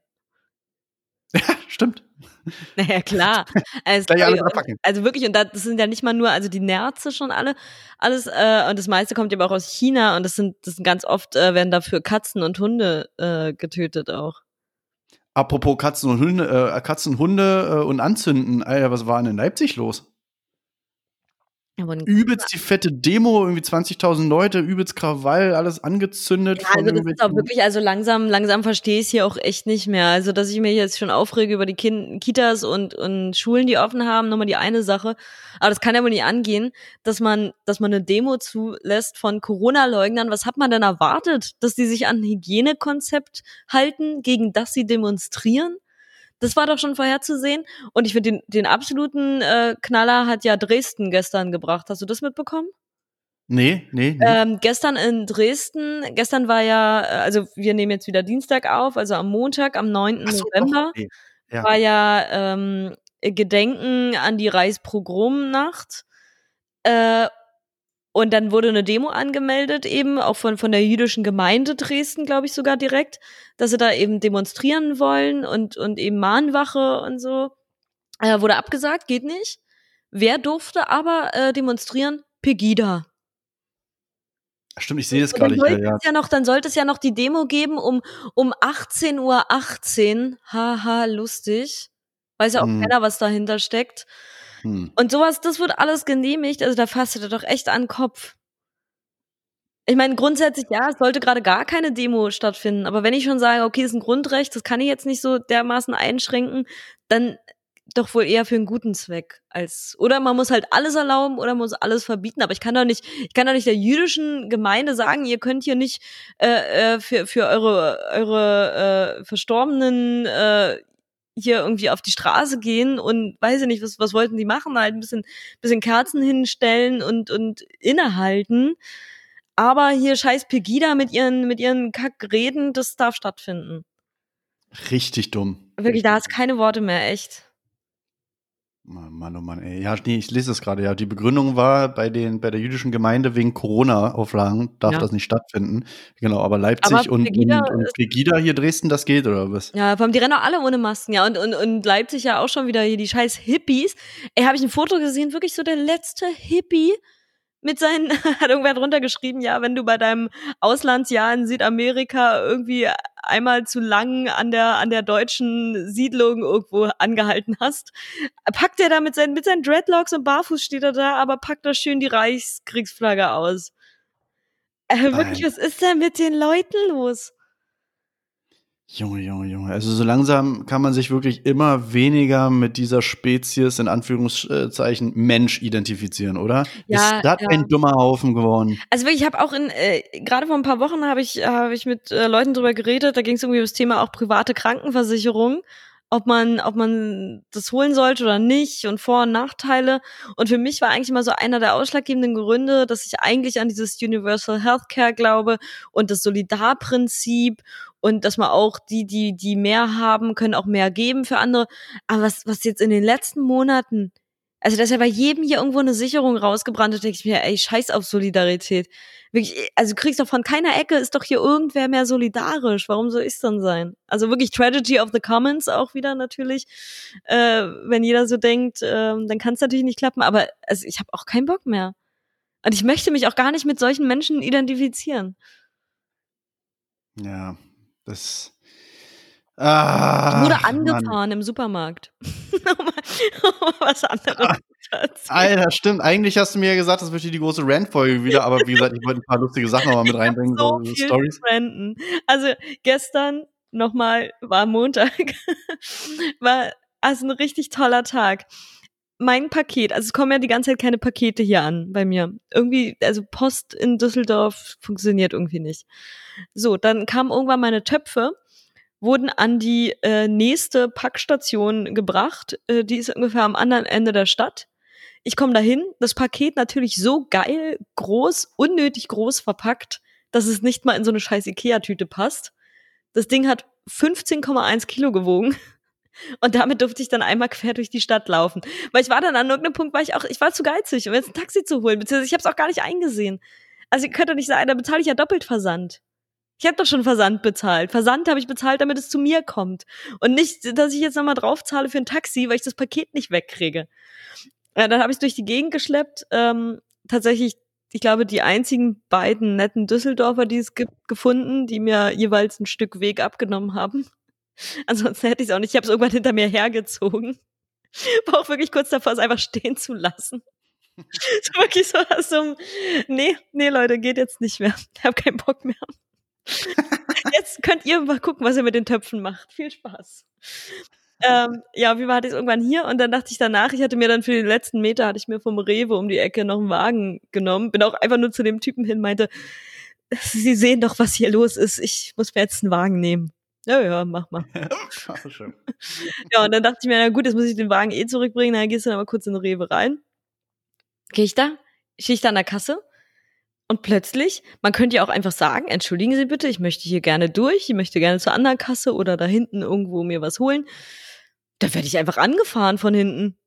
Ja, stimmt. Naja, klar. Also, also, wirklich, und das sind ja nicht mal nur, also die Nerze schon alle, alles, äh, und das meiste kommt ja auch aus China und das sind, das sind ganz oft, äh, werden dafür Katzen und Hunde äh, getötet auch. Apropos Katzen und Hunde, äh, Katzen, Hunde äh, und Anzünden, Alter, was war denn in Leipzig los? Übelst die fette Demo, irgendwie 20.000 Leute, übelst Krawall, alles angezündet. Ja, also das ist auch wirklich, also langsam, langsam verstehe ich es hier auch echt nicht mehr. Also, dass ich mir jetzt schon aufrege über die kind Kitas und, und Schulen, die offen haben, nochmal die eine Sache. Aber das kann ja wohl nicht angehen, dass man, dass man eine Demo zulässt von Corona-Leugnern. Was hat man denn erwartet? Dass die sich an ein Hygienekonzept halten, gegen das sie demonstrieren? Das war doch schon vorherzusehen. Und ich finde, den, den absoluten äh, Knaller hat ja Dresden gestern gebracht. Hast du das mitbekommen? Nee, nee, nee. Ähm, gestern in Dresden, gestern war ja, äh, also wir nehmen jetzt wieder Dienstag auf, also am Montag, am 9. So, November, nee. ja. war ja ähm, Gedenken an die Reichspogromnacht. Äh, und dann wurde eine Demo angemeldet, eben auch von, von der jüdischen Gemeinde Dresden, glaube ich sogar direkt, dass sie da eben demonstrieren wollen und, und eben Mahnwache und so. Äh, wurde abgesagt, geht nicht. Wer durfte aber äh, demonstrieren? Pegida. Stimmt, ich sehe das dann hier, sollte ja. es ja noch, dann sollte es ja noch die Demo geben um, um 18.18 Uhr. 18. Haha, lustig. Weiß ja auch Hm. keiner, was dahinter steckt. Hm. Und sowas, das wird alles genehmigt. Also da fasst du doch echt an den Kopf. Ich meine, grundsätzlich, ja, es sollte gerade gar keine Demo stattfinden. Aber wenn ich schon sage, okay, das ist ein Grundrecht, das kann ich jetzt nicht so dermaßen einschränken, dann doch wohl eher für einen guten Zweck als oder man muss halt alles erlauben oder muss alles verbieten aber ich kann doch nicht ich kann doch nicht der jüdischen Gemeinde sagen ihr könnt hier nicht äh, äh, für für eure eure äh, verstorbenen äh, hier irgendwie auf die Straße gehen und weiß ich nicht was was wollten die machen halt ein bisschen bisschen Kerzen hinstellen und und innehalten. Aber hier scheiß Pegida mit ihren mit ihren Kackreden das darf stattfinden. Richtig dumm. wirklich da hast keine Worte mehr echt Mann, Mann, oh Mann, ey. Ja, nee, ich lese es gerade, ja. Die Begründung war bei den, bei der jüdischen Gemeinde wegen Corona-Auflagen darf Ja. das nicht stattfinden. Genau, aber Leipzig Aber und, Pegida und, und Pegida hier Dresden, das geht, oder was? Ja, vor allem, die rennen auch alle ohne Masken, ja. Und, und, und Leipzig ja auch schon wieder hier, die scheiß Hippies. Ey, habe ich ein Foto gesehen, wirklich so der letzte Hippie mit seinen, hat irgendwer drunter geschrieben, ja, wenn du bei deinem Auslandsjahr in Südamerika irgendwie einmal zu lang an der, an der deutschen Siedlung irgendwo angehalten hast, packt er da mit seinen, mit seinen Dreadlocks und Barfuß steht er da, aber packt da schön die Reichskriegsflagge aus. Äh, wirklich, was ist denn mit den Leuten los? Junge, Junge, Junge. Also so langsam kann man sich wirklich immer weniger mit dieser Spezies in Anführungszeichen Mensch identifizieren, oder? Ja, Ist das ja. ein dummer Haufen geworden? Also wirklich, ich habe auch in äh, gerade vor ein paar Wochen habe ich habe ich mit äh, Leuten drüber geredet. Da ging es irgendwie um das Thema auch private Krankenversicherung, ob man ob man das holen sollte oder nicht und Vor- und Nachteile. Und für mich war eigentlich immer so einer der ausschlaggebenden Gründe, dass ich eigentlich an dieses Universal Healthcare glaube und das Solidarprinzip und dass man auch die die die mehr haben können auch mehr geben für andere. Aber was was jetzt in den letzten Monaten also, dass ja bei jedem hier irgendwo eine Sicherung rausgebrannt ist, denke ich mir, ey, scheiß auf Solidarität. Wirklich, also du kriegst doch von keiner Ecke, ist doch hier irgendwer mehr solidarisch. Warum soll ich's dann sein? Also wirklich Tragedy of the Commons auch wieder natürlich. Äh, wenn jeder so denkt, ähm, dann kann es natürlich nicht klappen. Aber also ich habe auch keinen Bock mehr. Und ich möchte mich auch gar nicht mit solchen Menschen identifizieren. Ja, das. Ah, Ich wurde Mann. angefahren im Supermarkt. was anderes erzählen. Alter, stimmt. Eigentlich hast du mir ja gesagt, das wird hier die große Rant-Folge wieder, aber wie gesagt, ich wollte ein paar lustige Sachen nochmal mit reinbringen, so so, viel Stories. zu branden. Also gestern nochmal war Montag, war also ein richtig toller Tag. Mein Paket, also es kommen ja die ganze Zeit keine Pakete hier an bei mir. Irgendwie, also Post in Düsseldorf funktioniert irgendwie nicht. So, dann kamen irgendwann meine Töpfe, wurden an die äh, nächste Packstation gebracht. Äh, die ist ungefähr am anderen Ende der Stadt. Ich komme dahin, das Paket natürlich so geil, groß, unnötig groß verpackt, dass es nicht mal in so eine scheiß Ikea-Tüte passt. Das Ding hat 15,1 Kilo gewogen. Und damit durfte ich dann einmal quer durch die Stadt laufen. Weil ich war dann an irgendeinem Punkt, war ich auch, ich war zu geizig, um jetzt ein Taxi zu holen, beziehungsweise ich habe es auch gar nicht eingesehen. Also ihr könnt doch nicht sagen, da bezahle ich ja doppelt Versand. Ich habe doch schon Versand bezahlt. Versand habe ich bezahlt, damit es zu mir kommt. Und nicht, dass ich jetzt nochmal draufzahle für ein Taxi, weil ich das Paket nicht wegkriege. Ja, dann habe ich es durch die Gegend geschleppt. Ähm, tatsächlich, ich glaube, die einzigen beiden netten Düsseldorfer, die es gibt, gefunden, die mir jeweils ein Stück Weg abgenommen haben. Ansonsten hätte ich es auch nicht. Ich habe es irgendwann hinter mir hergezogen. War auch wirklich kurz davor, es einfach stehen zu lassen. so wirklich so, so, nee, nee, Leute, geht jetzt nicht mehr. Ich habe keinen Bock mehr. Jetzt könnt ihr mal gucken, was ihr mit den Töpfen macht. Viel Spaß. Ähm, ja, wie war das irgendwann hier? Und dann dachte ich danach, ich hatte mir dann für die letzten Meter, hatte ich mir vom Rewe um die Ecke noch einen Wagen genommen. Bin auch einfach nur zu dem Typen hin, meinte, Sie sehen doch, was hier los ist. Ich muss mir jetzt einen Wagen nehmen. Ja, ja, mach mal. Ja, und dann dachte ich mir, na gut, jetzt muss ich den Wagen eh zurückbringen. Dann gehst du dann mal kurz in den Rewe rein. Gehe ich da? Stehe ich da an der Kasse? Und plötzlich, man könnte ja auch einfach sagen, entschuldigen Sie bitte, ich möchte hier gerne durch, ich möchte gerne zur anderen Kasse oder da hinten irgendwo mir was holen. Da werde ich einfach angefahren von hinten.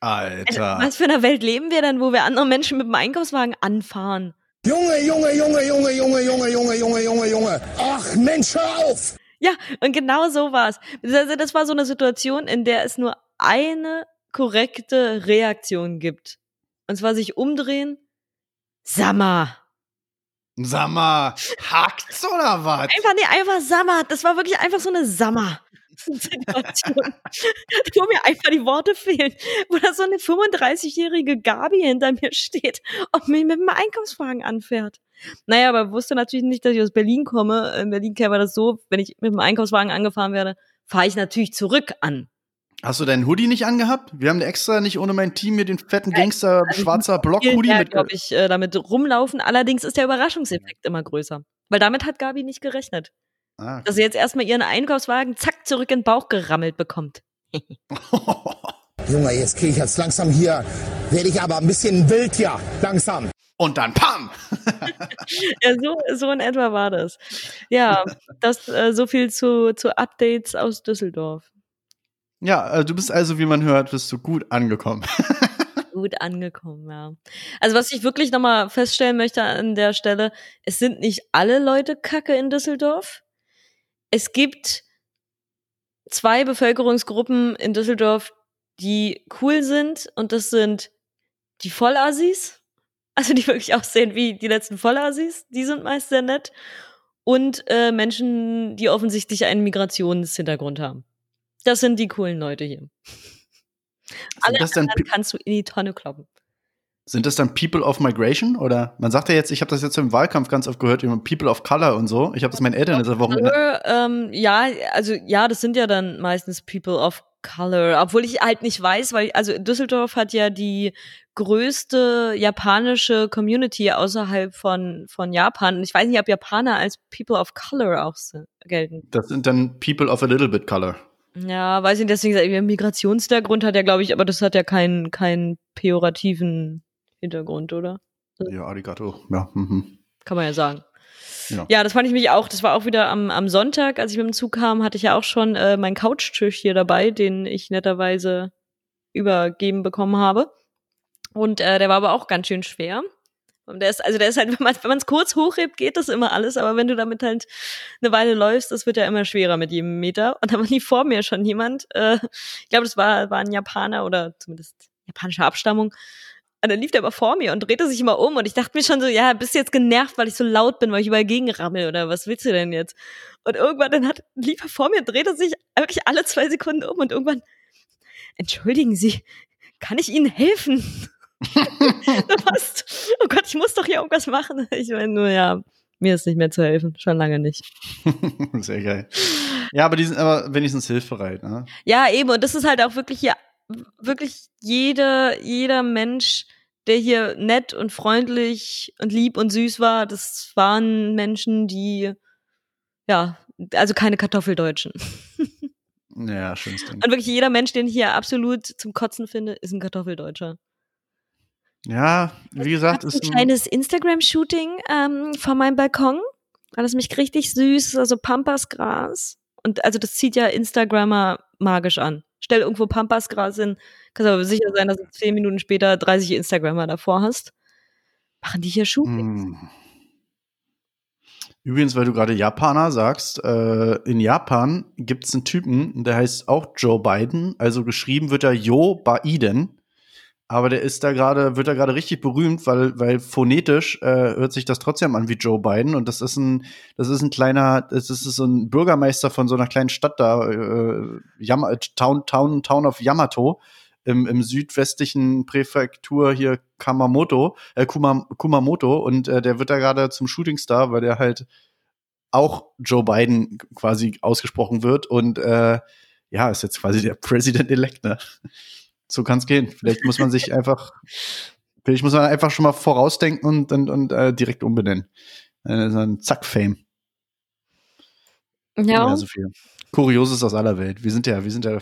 Alter. Also, was für eine Welt leben wir denn, wo wir andere Menschen mit dem Einkaufswagen anfahren? Junge, Junge, Junge, Junge, Junge, Junge, Junge, Junge, Junge, Junge. Ach Mensch, hör auf! Ja, und genau so war's. Also das war so eine Situation, in der es nur eine korrekte Reaktion gibt. Und zwar sich umdrehen. Sammer. Sammer, hackt's oder was? Einfach, nee, einfach Sammer. Das war wirklich einfach so eine Sammer. Situation, wo mir einfach die Worte fehlen, wo da so eine 35-jährige Gabi hinter mir steht und mich mit dem Einkaufswagen anfährt. Naja, aber wusste natürlich nicht, dass ich aus Berlin komme. In Berlin käme das so, wenn ich mit dem Einkaufswagen angefahren werde, fahre ich natürlich zurück an. Hast du deinen Hoodie nicht angehabt? Wir haben extra nicht ohne mein Team mir den fetten Gangster also schwarzer Block-Hoodie mit. glaube ich, äh, damit rumlaufen. Allerdings ist der Überraschungseffekt immer größer. Weil damit hat Gabi nicht gerechnet. Ah, okay. Dass sie jetzt erstmal ihren Einkaufswagen zack zurück in den Bauch gerammelt bekommt. Junge, jetzt kriege ich jetzt langsam hier, werde ich aber ein bisschen wild hier, langsam. Und dann PAM! ja, so, so in etwa war das. Ja, das äh, so viel zu, zu Updates aus Düsseldorf. Ja, äh, du bist also, wie man hört, bist du gut angekommen. gut angekommen, ja. Also was ich wirklich nochmal feststellen möchte an der Stelle, es sind nicht alle Leute kacke in Düsseldorf es gibt zwei Bevölkerungsgruppen in Düsseldorf, die cool sind und das sind die Vollassis, also die wirklich aussehen wie die letzten Vollassis, die sind meist sehr nett und äh, Menschen, die offensichtlich einen Migrationshintergrund haben. Das sind die coolen Leute hier. Alle anderen kannst du in die Tonne kloppen. Sind das dann People of Migration? Oder man sagt ja jetzt, ich habe das jetzt im Wahlkampf ganz oft gehört, People of Color und so. Ich habe das meinen Eltern in dieser Woche. Ähm, ja, also ja, das sind ja dann meistens People of Color, obwohl ich halt nicht weiß, weil also Düsseldorf hat ja die größte japanische Community außerhalb von von Japan. Ich weiß nicht, ob Japaner als People of Color auch gelten. Das sind dann People of a little bit Color. Ja, weiß ich nicht, deswegen Migrationshintergrund hat ja, glaube ich, aber das hat ja keinen keinen pejorativen Hintergrund, oder? Ja, arigato. Ja. Mhm. Kann man ja sagen. Ja. ja, das fand ich mich auch. Das war auch wieder am, am Sonntag, als ich mit dem Zug kam, hatte ich ja auch schon äh, meinen Couchtisch hier dabei, den ich netterweise übergeben bekommen habe. Und äh, der war aber auch ganz schön schwer. Und der ist, also der ist halt, wenn man es kurz hochhebt, geht das immer alles, aber wenn du damit halt eine Weile läufst, das wird ja immer schwerer mit jedem Meter. Und da war nie vor mir schon jemand, äh, ich glaube, das war, war ein Japaner oder zumindest japanischer Abstammung, und dann lief der aber vor mir und drehte sich immer um und ich dachte mir schon so, ja, bist du jetzt genervt, weil ich so laut bin, weil ich überall gegenrammel oder was willst du denn jetzt? Und irgendwann dann hat, lief er vor mir und drehte sich wirklich alle zwei Sekunden um und irgendwann, entschuldigen Sie, kann ich Ihnen helfen? passt. Oh Gott, ich muss doch hier irgendwas machen. Ich meine nur, ja, mir ist nicht mehr zu helfen. Schon lange nicht. Sehr geil. Ja, aber die sind aber wenigstens hilfsbereit, ne? Ja, eben. Und das ist halt auch wirklich hier wirklich jeder, jeder Mensch, der hier nett und freundlich und lieb und süß war, das waren Menschen, die, ja, also keine Kartoffeldeutschen. Ja, schönes Ding. Und wirklich jeder Mensch, den ich hier absolut zum Kotzen finde, ist ein Kartoffeldeutscher. Ja, wie gesagt, ist ein kleines Instagram-Shooting ähm, von meinem Balkon. Alles mich richtig süß, also Pampasgras. Und also das zieht ja Instagrammer magisch an stell irgendwo Pampasgras hin, kannst aber sicher sein, dass du zehn Minuten später 30 Instagrammer davor hast. Machen die hier Shootings. Hm. Übrigens, weil du gerade Japaner sagst, äh, in Japan gibt es einen Typen, der heißt auch Joe Biden, also geschrieben wird er Jo Biden. Aber der ist da gerade, wird da gerade richtig berühmt, weil, weil phonetisch äh, hört sich das trotzdem an wie Joe Biden. Und das ist ein, das ist ein kleiner, das ist so ein Bürgermeister von so einer kleinen Stadt da, äh, Yam Town, Town, Town of Yamato im, im südwestlichen Präfektur hier Kamamoto, äh, Kuma, Kumamoto. Und äh, der wird da gerade zum Shootingstar, weil der halt auch Joe Biden quasi ausgesprochen wird. Und äh, ja, ist jetzt quasi der President-elect, ne? So kann es gehen. Vielleicht muss man sich einfach, vielleicht muss man einfach schon mal vorausdenken und, und, und äh, direkt umbenennen. Äh, so ein Zack-Fame. Ja. So Kurioses aus aller Welt. Wir sind ja, wir sind ja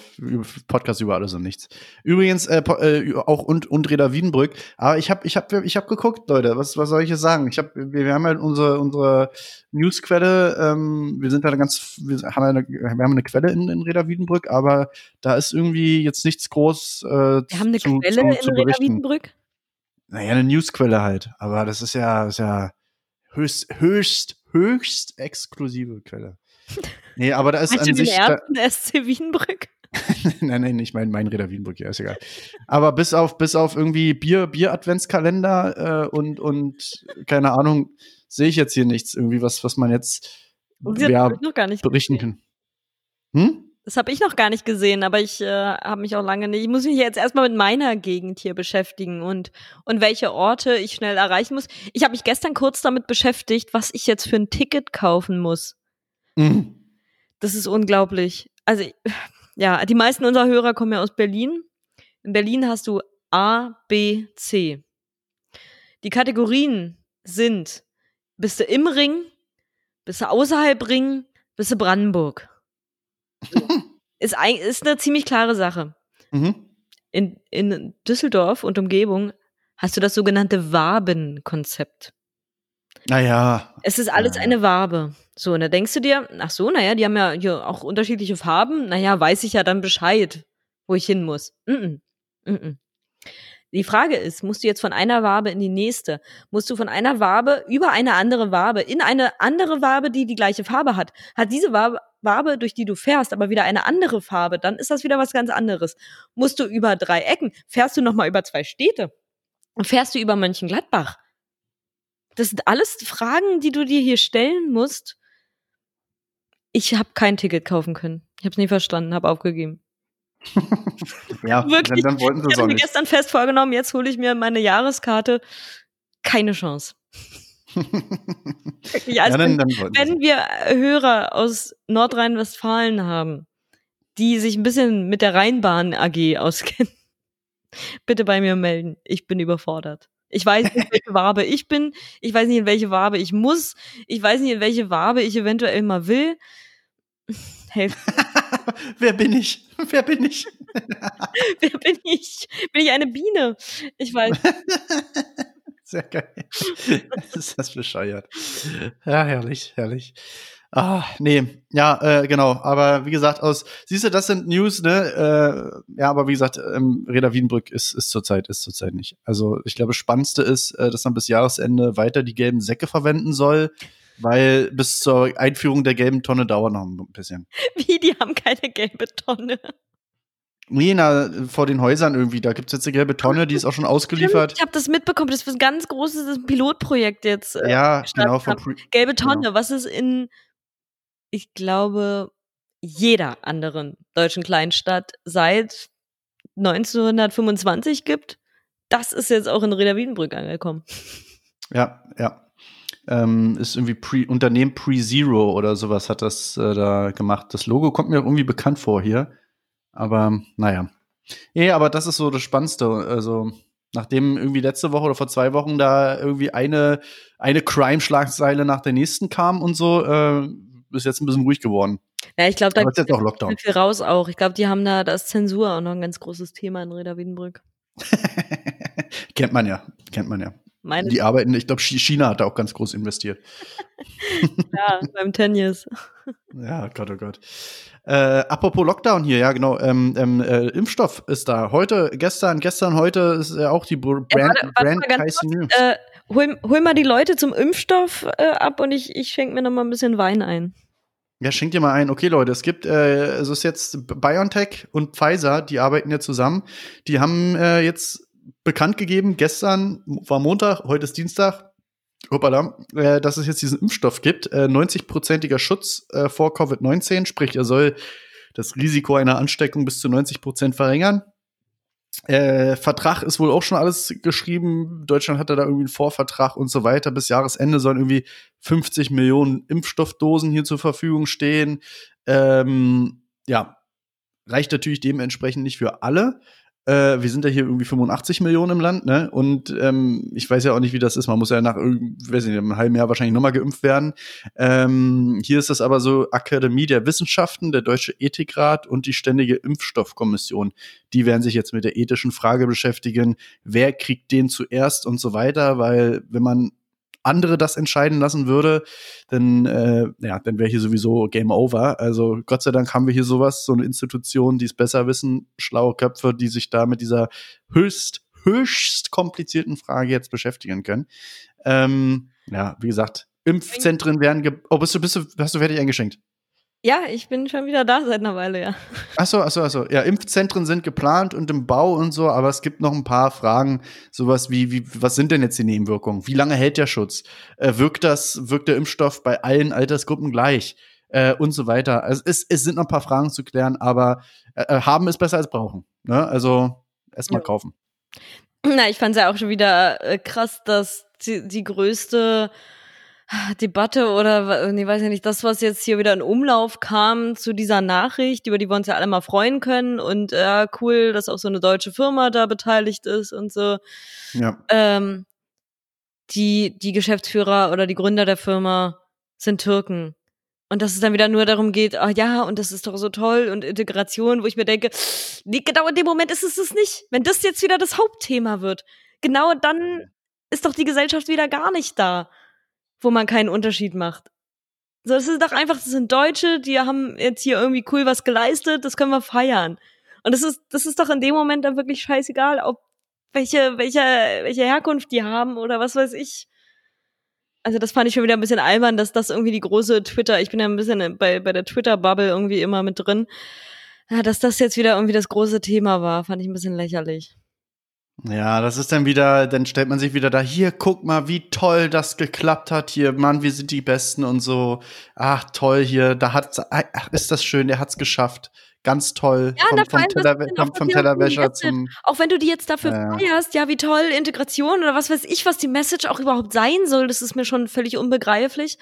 Podcast über alles und nichts. Übrigens äh, äh, auch und und Reda Wiedenbrück. Aber ich habe ich habe ich habe geguckt, Leute. Was was soll ich jetzt sagen? Ich habe wir, wir haben halt unsere unsere Newsquelle. Ähm, wir sind da ganz wir haben eine, wir haben eine Quelle in, in Reda Wiedenbrück, aber da ist irgendwie jetzt nichts groß. Äh, wir haben eine zu, Quelle zu, in zu Reda Wiedenbrück. Naja, eine Newsquelle halt. Aber das ist ja ist ja höchst höchst höchst exklusive Quelle. Nee, aber da ist Meinst an du sich. Den ersten SC Wienbrück? nein, nein, ich meine mein Räder Wienbrück, ja, ist egal. Aber bis auf, bis auf irgendwie Bier, Bier-Adventskalender äh, und, und keine Ahnung, sehe ich jetzt hier nichts irgendwie, was, was man jetzt ja, berichten kann. Hm? Das habe ich noch gar nicht gesehen, aber ich äh, habe mich auch lange nicht. Ich muss mich jetzt erstmal mit meiner Gegend hier beschäftigen und, und welche Orte ich schnell erreichen muss. Ich habe mich gestern kurz damit beschäftigt, was ich jetzt für ein Ticket kaufen muss. Mhm. Das ist unglaublich. Also, ja, die meisten unserer Hörer kommen ja aus Berlin. In Berlin hast du A, B, C. Die Kategorien sind, bist du im Ring, bist du außerhalb Ring, bist du Brandenburg. ist, ein, ist eine ziemlich klare Sache. Mhm. In, in Düsseldorf und Umgebung hast du das sogenannte Wabenkonzept. Naja. Es ist alles ja. eine Wabe. So, und da denkst du dir, ach so, naja, die haben ja hier auch unterschiedliche Farben. Naja, weiß ich ja dann Bescheid, wo ich hin muss. Mm -mm. Mm die Frage ist, musst du jetzt von einer Wabe in die nächste? Musst du von einer Wabe über eine andere Wabe in eine andere Wabe, die die gleiche Farbe hat? Hat diese Wabe, Wabe, durch die du fährst, aber wieder eine andere Farbe, dann ist das wieder was ganz anderes. Musst du über drei Ecken, fährst du nochmal über zwei Städte? Fährst du über Mönchengladbach? Das sind alles Fragen, die du dir hier stellen musst. Ich habe kein Ticket kaufen können. Ich habe es nie verstanden, habe aufgegeben. ja, Wirklich, dann, dann wollten sie ich habe mir gestern fest vorgenommen, jetzt hole ich mir meine Jahreskarte. Keine Chance. Wirklich, also ja, dann, dann wenn wir Hörer aus Nordrhein-Westfalen haben, die sich ein bisschen mit der Rheinbahn AG auskennen, bitte bei mir melden. Ich bin überfordert. Ich weiß nicht, welche Wabe ich bin. Ich weiß nicht, in welche Wabe ich muss. Ich weiß nicht, in welche Wabe ich eventuell mal will. Helf. Wer bin ich? Wer bin ich? Wer bin ich? Bin ich eine Biene? Ich weiß. Sehr geil. Das ist das bescheuert. Ja, herrlich, herrlich. Ah, nee, ja, äh, genau. Aber wie gesagt, aus, siehst du, das sind News, ne? Äh, ja, aber wie gesagt, ähm, Reda Wiedenbrück ist, ist zurzeit, ist zurzeit nicht. Also ich glaube, das Spannendste ist, äh, dass man bis Jahresende weiter die gelben Säcke verwenden soll, weil bis zur Einführung der gelben Tonne dauert noch ein bisschen. Wie, die haben keine gelbe Tonne. Nee, na, vor den Häusern irgendwie. Da gibt's jetzt eine gelbe Tonne, die ist auch schon ausgeliefert. Ich habe das mitbekommen. Das ist ein ganz großes Pilotprojekt jetzt. Äh, ja, genau. Gelbe Tonne. Genau. Was ist in ich glaube, jeder anderen deutschen Kleinstadt seit 1925 gibt. Das ist jetzt auch in Reda Wiedenbrück angekommen. Ja, ja. Ähm, ist irgendwie Pre Unternehmen Pre-Zero oder sowas hat das äh, da gemacht. Das Logo kommt mir irgendwie bekannt vor hier. Aber naja. Ja, aber das ist so das Spannendste. Also, nachdem irgendwie letzte Woche oder vor zwei Wochen da irgendwie eine, eine Crime-Schlagzeile nach der nächsten kam und so, äh, ist jetzt ein bisschen ruhig geworden. Ja, ich glaube, da ist jetzt auch Lockdown. viel raus auch. Ich glaube, die haben da, da ist Zensur auch noch ein ganz großes Thema in Reda Wiedenbrück. kennt man ja, kennt man ja. Meine die arbeiten, ich glaube, China hat da auch ganz groß investiert. ja, beim Tennis. Ja, Gott, oh Gott. Äh, apropos Lockdown hier, ja genau, ähm, ähm, äh, Impfstoff ist da. Heute, gestern, gestern, heute ist ja auch die Brand, ja, warte, warte Brand kurz, äh, hol, hol mal die Leute zum Impfstoff äh, ab und ich, ich schenke mir noch mal ein bisschen Wein ein. Ja, schenkt dir mal ein. Okay, Leute, es gibt, äh, es ist jetzt BioNTech und Pfizer, die arbeiten ja zusammen. Die haben äh, jetzt bekannt gegeben, gestern war Montag, heute ist Dienstag, hoppala, äh, dass es jetzt diesen Impfstoff gibt. Äh, 90-prozentiger Schutz äh, vor Covid-19, sprich, er soll das Risiko einer Ansteckung bis zu 90 Prozent verringern. Äh, Vertrag ist wohl auch schon alles geschrieben. Deutschland hatte da irgendwie einen Vorvertrag und so weiter. Bis Jahresende sollen irgendwie 50 Millionen Impfstoffdosen hier zur Verfügung stehen. Ähm, ja, reicht natürlich dementsprechend nicht für alle. Äh, wir sind ja hier irgendwie 85 Millionen im Land, ne? Und ähm, ich weiß ja auch nicht, wie das ist. Man muss ja nach weiß nicht, einem halben Jahr wahrscheinlich nochmal geimpft werden. Ähm, hier ist das aber so Akademie der Wissenschaften, der Deutsche Ethikrat und die Ständige Impfstoffkommission. Die werden sich jetzt mit der ethischen Frage beschäftigen, wer kriegt den zuerst und so weiter, weil wenn man andere das entscheiden lassen würde, dann, äh, ja, dann wäre hier sowieso Game Over. Also Gott sei Dank haben wir hier sowas, so eine Institution, die es besser wissen, schlaue Köpfe, die sich da mit dieser höchst, höchst komplizierten Frage jetzt beschäftigen können. Ähm, ja, wie gesagt, Impfzentren werden, oh, bist du, bist du, hast du fertig eingeschenkt? Ja, ich bin schon wieder da seit einer Weile, ja. Achso, achso, achso. Ja, Impfzentren sind geplant und im Bau und so, aber es gibt noch ein paar Fragen. Sowas wie, wie was sind denn jetzt die Nebenwirkungen? Wie lange hält der Schutz? Äh, wirkt das, wirkt der Impfstoff bei allen Altersgruppen gleich? Äh, und so weiter. Also es, es sind noch ein paar Fragen zu klären, aber äh, äh haben ist besser als brauchen. Ne? Also erstmal ja. kaufen. Na, ich fand es ja auch schon wieder äh, krass, dass die, die größte Debatte oder nee, weiß ich nicht, das, was jetzt hier wieder in Umlauf kam zu dieser Nachricht, über die wir uns ja alle mal freuen können und ja, äh, cool, dass auch so eine deutsche Firma da beteiligt ist und so. Ja. Ähm, die, die Geschäftsführer oder die Gründer der Firma sind Türken. Und dass es dann wieder nur darum geht, ah ja, und das ist doch so toll und Integration, wo ich mir denke, nee, genau in dem Moment ist es es nicht. Wenn das jetzt wieder das Hauptthema wird, genau dann ist doch die Gesellschaft wieder gar nicht da wo man keinen Unterschied macht. So, das ist doch einfach, das sind Deutsche, die haben jetzt hier irgendwie cool was geleistet, das können wir feiern. Und das ist, das ist doch in dem Moment dann wirklich scheißegal, ob welche, welche, welche Herkunft die haben oder was weiß ich. Also das fand ich schon wieder ein bisschen albern, dass das irgendwie die große Twitter, ich bin ja ein bisschen bei, bei der Twitter-Bubble irgendwie immer mit drin, dass das jetzt wieder irgendwie das große Thema war, fand ich ein bisschen lächerlich. Ja, das ist dann wieder, dann stellt man sich wieder da, hier, guck mal, wie toll das geklappt hat hier, Mann, wir sind die Besten und so. Ach, toll hier, da hat, ach, ist das schön, der hat's geschafft. Ganz toll. Ja, vom, vom, Teller, vom, vom Tellerwäscher zum. Auch wenn du die jetzt dafür äh, feierst, ja, wie toll, Integration oder was weiß ich, was die Message auch überhaupt sein soll, das ist mir schon völlig unbegreiflich.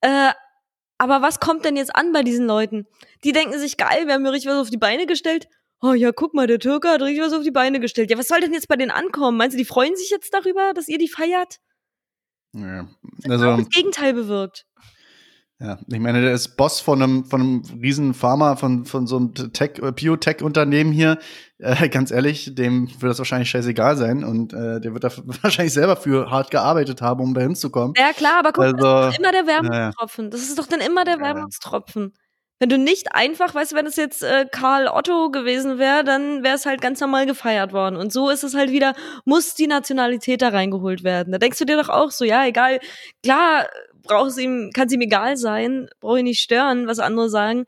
Äh, aber was kommt denn jetzt an bei diesen Leuten? Die denken sich, geil, wir haben mir richtig was auf die Beine gestellt oh ja, guck mal, der Türke hat richtig was auf die Beine gestellt. Ja, was soll denn jetzt bei denen ankommen? Meinst du, die freuen sich jetzt darüber, dass ihr die feiert? Ja, also das Gegenteil bewirkt. Ja, ich meine, der ist Boss von einem, von einem riesen Pharma, von, von so einem Tech, äh, Biotech-Unternehmen hier. Äh, ganz ehrlich, dem wird das wahrscheinlich scheißegal sein und äh, der wird da wahrscheinlich selber für hart gearbeitet haben, um da hinzukommen. Ja, klar, aber guck, also, das ist immer der Wermutstropfen. Ja. Das ist doch dann immer der Wermutstropfen. Wenn du nicht einfach, weißt du, wenn es jetzt äh, Karl Otto gewesen wäre, dann wäre es halt ganz normal gefeiert worden. Und so ist es halt wieder, muss die Nationalität da reingeholt werden. Da denkst du dir doch auch so, ja, egal, klar, braucht es ihm, kann es ihm egal sein, brauche ich nicht stören, was andere sagen.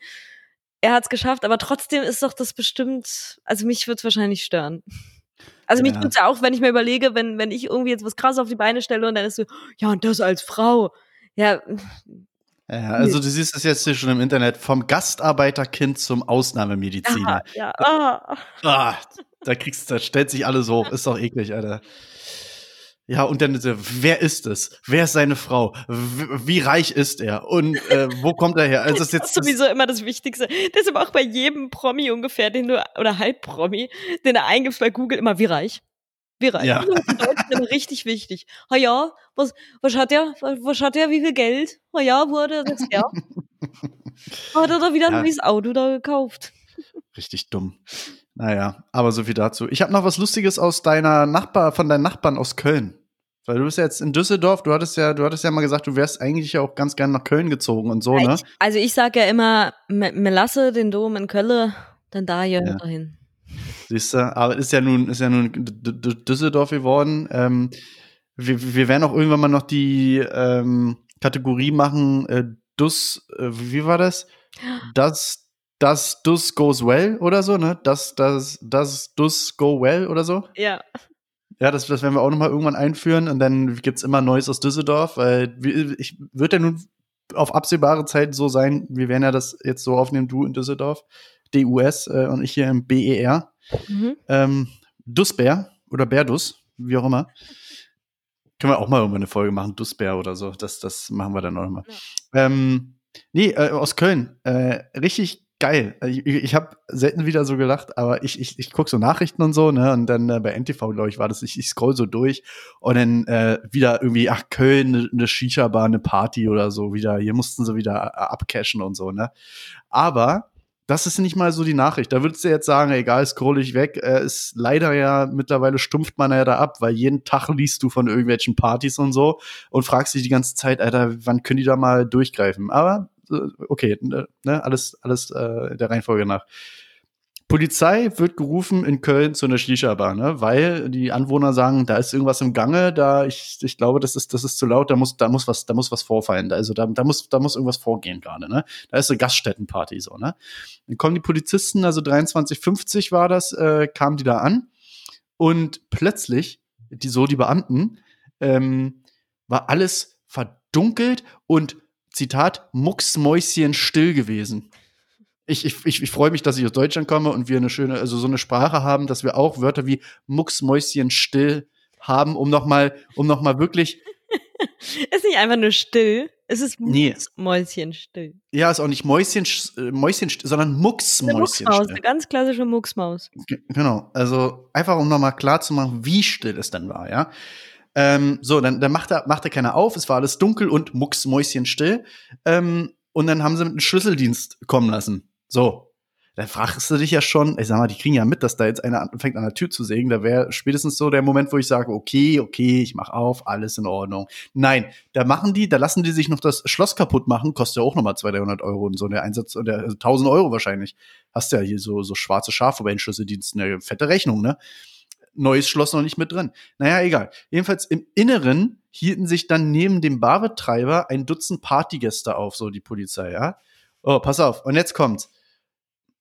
Er hat es geschafft, aber trotzdem ist doch das bestimmt, also mich wird es wahrscheinlich stören. Also mich ja. tut's ja auch, wenn ich mir überlege, wenn, wenn ich irgendwie jetzt was krass auf die Beine stelle und dann ist so, ja, und das als Frau. Ja, ja, also du siehst es jetzt hier schon im Internet, vom Gastarbeiterkind zum Ausnahmemediziner. Ja, ja. Oh. Ah, da kriegst da stellt sich alles hoch, ist doch eklig, Alter. Ja, und dann, wer ist es? Wer ist seine Frau? Wie reich ist er? Und äh, wo kommt er her? Also das ist jetzt das ist sowieso immer das Wichtigste. Das ist aber auch bei jedem Promi ungefähr, den du, oder Halbpromi, den er eingibst bei Google, immer wie reich. Wie reich. Ja. Das ist richtig wichtig. Ha ja, was, was hat er? Was hat er? Wie viel Geld? Ha ja, wo hat er das her? hat er da wieder ja. ein neues Auto da gekauft? Richtig dumm. Naja, aber so viel dazu. Ich habe noch was Lustiges aus deiner Nachbar, von deinen Nachbarn aus Köln. Weil du bist ja jetzt in Düsseldorf, du hattest ja, du hattest ja mal gesagt, du wärst eigentlich ja auch ganz gern nach Köln gezogen und so, ne? also ich sag ja immer, mir lasse den Dom in Köln, dann da hier ja. dahin. Siehst du, aber ist ja nun, ist ja nun Düsseldorf geworden. Ähm, wir, wir werden auch irgendwann mal noch die ähm, Kategorie machen, äh, Dus, äh, wie war das? Das, das Dus goes well oder so, ne? Das, das, das Dus go well oder so? Ja. Ja, das, das werden wir auch noch mal irgendwann einführen und dann gibt's immer Neues aus Düsseldorf, weil ich wird ja nun auf absehbare Zeit so sein, wir werden ja das jetzt so aufnehmen, du in Düsseldorf, DUS äh, und ich hier im BER. Mhm. Ähm, Dusbär oder Bärdus, wie auch immer. Können wir auch mal irgendwann eine Folge machen, Dusbär oder so. Das, das machen wir dann auch mal. Ja. Ähm, nee, äh, aus Köln. Äh, richtig geil. Ich, ich habe selten wieder so gelacht, aber ich, ich, ich gucke so Nachrichten und so, ne? Und dann äh, bei NTV, glaube ich, war das, ich, ich scroll so durch und dann äh, wieder irgendwie, ach, Köln, eine ne, Shisha-Bar, eine Party oder so, wieder, hier mussten sie wieder äh, abcashen und so, ne? Aber das ist nicht mal so die Nachricht. Da würdest du jetzt sagen, egal, scroll ich weg. Äh, ist leider ja, mittlerweile stumpft man ja da ab, weil jeden Tag liest du von irgendwelchen Partys und so und fragst dich die ganze Zeit, Alter, wann können die da mal durchgreifen? Aber äh, okay, ne, ne, alles, alles äh, der Reihenfolge nach. Polizei wird gerufen in Köln zu einer Shisha-Bar, ne? weil die Anwohner sagen, da ist irgendwas im Gange, da ich, ich glaube, das ist, das ist zu laut, da muss, da muss was, da muss was vorfallen. Also da, da muss, da muss irgendwas vorgehen gerade, ne? Da ist eine Gaststättenparty so, ne? Dann kommen die Polizisten, also 2350 war das, äh, kamen die da an und plötzlich, die so die Beamten, ähm, war alles verdunkelt und Zitat, mucksmäuschen still gewesen ich, ich, ich, freue mich, dass ich aus Deutschland komme und wir eine schöne, also so eine Sprache haben, dass wir auch Wörter wie Mucksmäuschen still haben, um nochmal, um noch mal wirklich. ist nicht einfach nur still, es ist Mucksmäuschen still. Ja, ist auch nicht Mäuschen, Mäuschen, sondern Mucksmäuschen. Eine Mucksmaus, still. eine ganz klassische Mucksmaus. G genau, also einfach um nochmal klar zu machen, wie still es dann war, ja. Ähm, so, dann, dann macht er, macht er keiner auf, es war alles dunkel und Mucksmäuschen still. Ähm, und dann haben sie mit einem Schlüsseldienst kommen lassen. So. Da fragst du dich ja schon, ich sag mal, die kriegen ja mit, dass da jetzt einer anfängt an der Tür zu sägen. Da wäre spätestens so der Moment, wo ich sage, okay, okay, ich mach auf, alles in Ordnung. Nein, da machen die, da lassen die sich noch das Schloss kaputt machen, kostet ja auch nochmal 200, 300 Euro und so der Einsatz, oder also 1000 Euro wahrscheinlich. Hast ja hier so, so schwarze Schafe bei den Schlüsseldiensten, eine fette Rechnung, ne? Neues Schloss noch nicht mit drin. Naja, egal. Jedenfalls im Inneren hielten sich dann neben dem Barbetreiber ein Dutzend Partygäste auf, so die Polizei, ja. Oh, pass auf. Und jetzt kommt's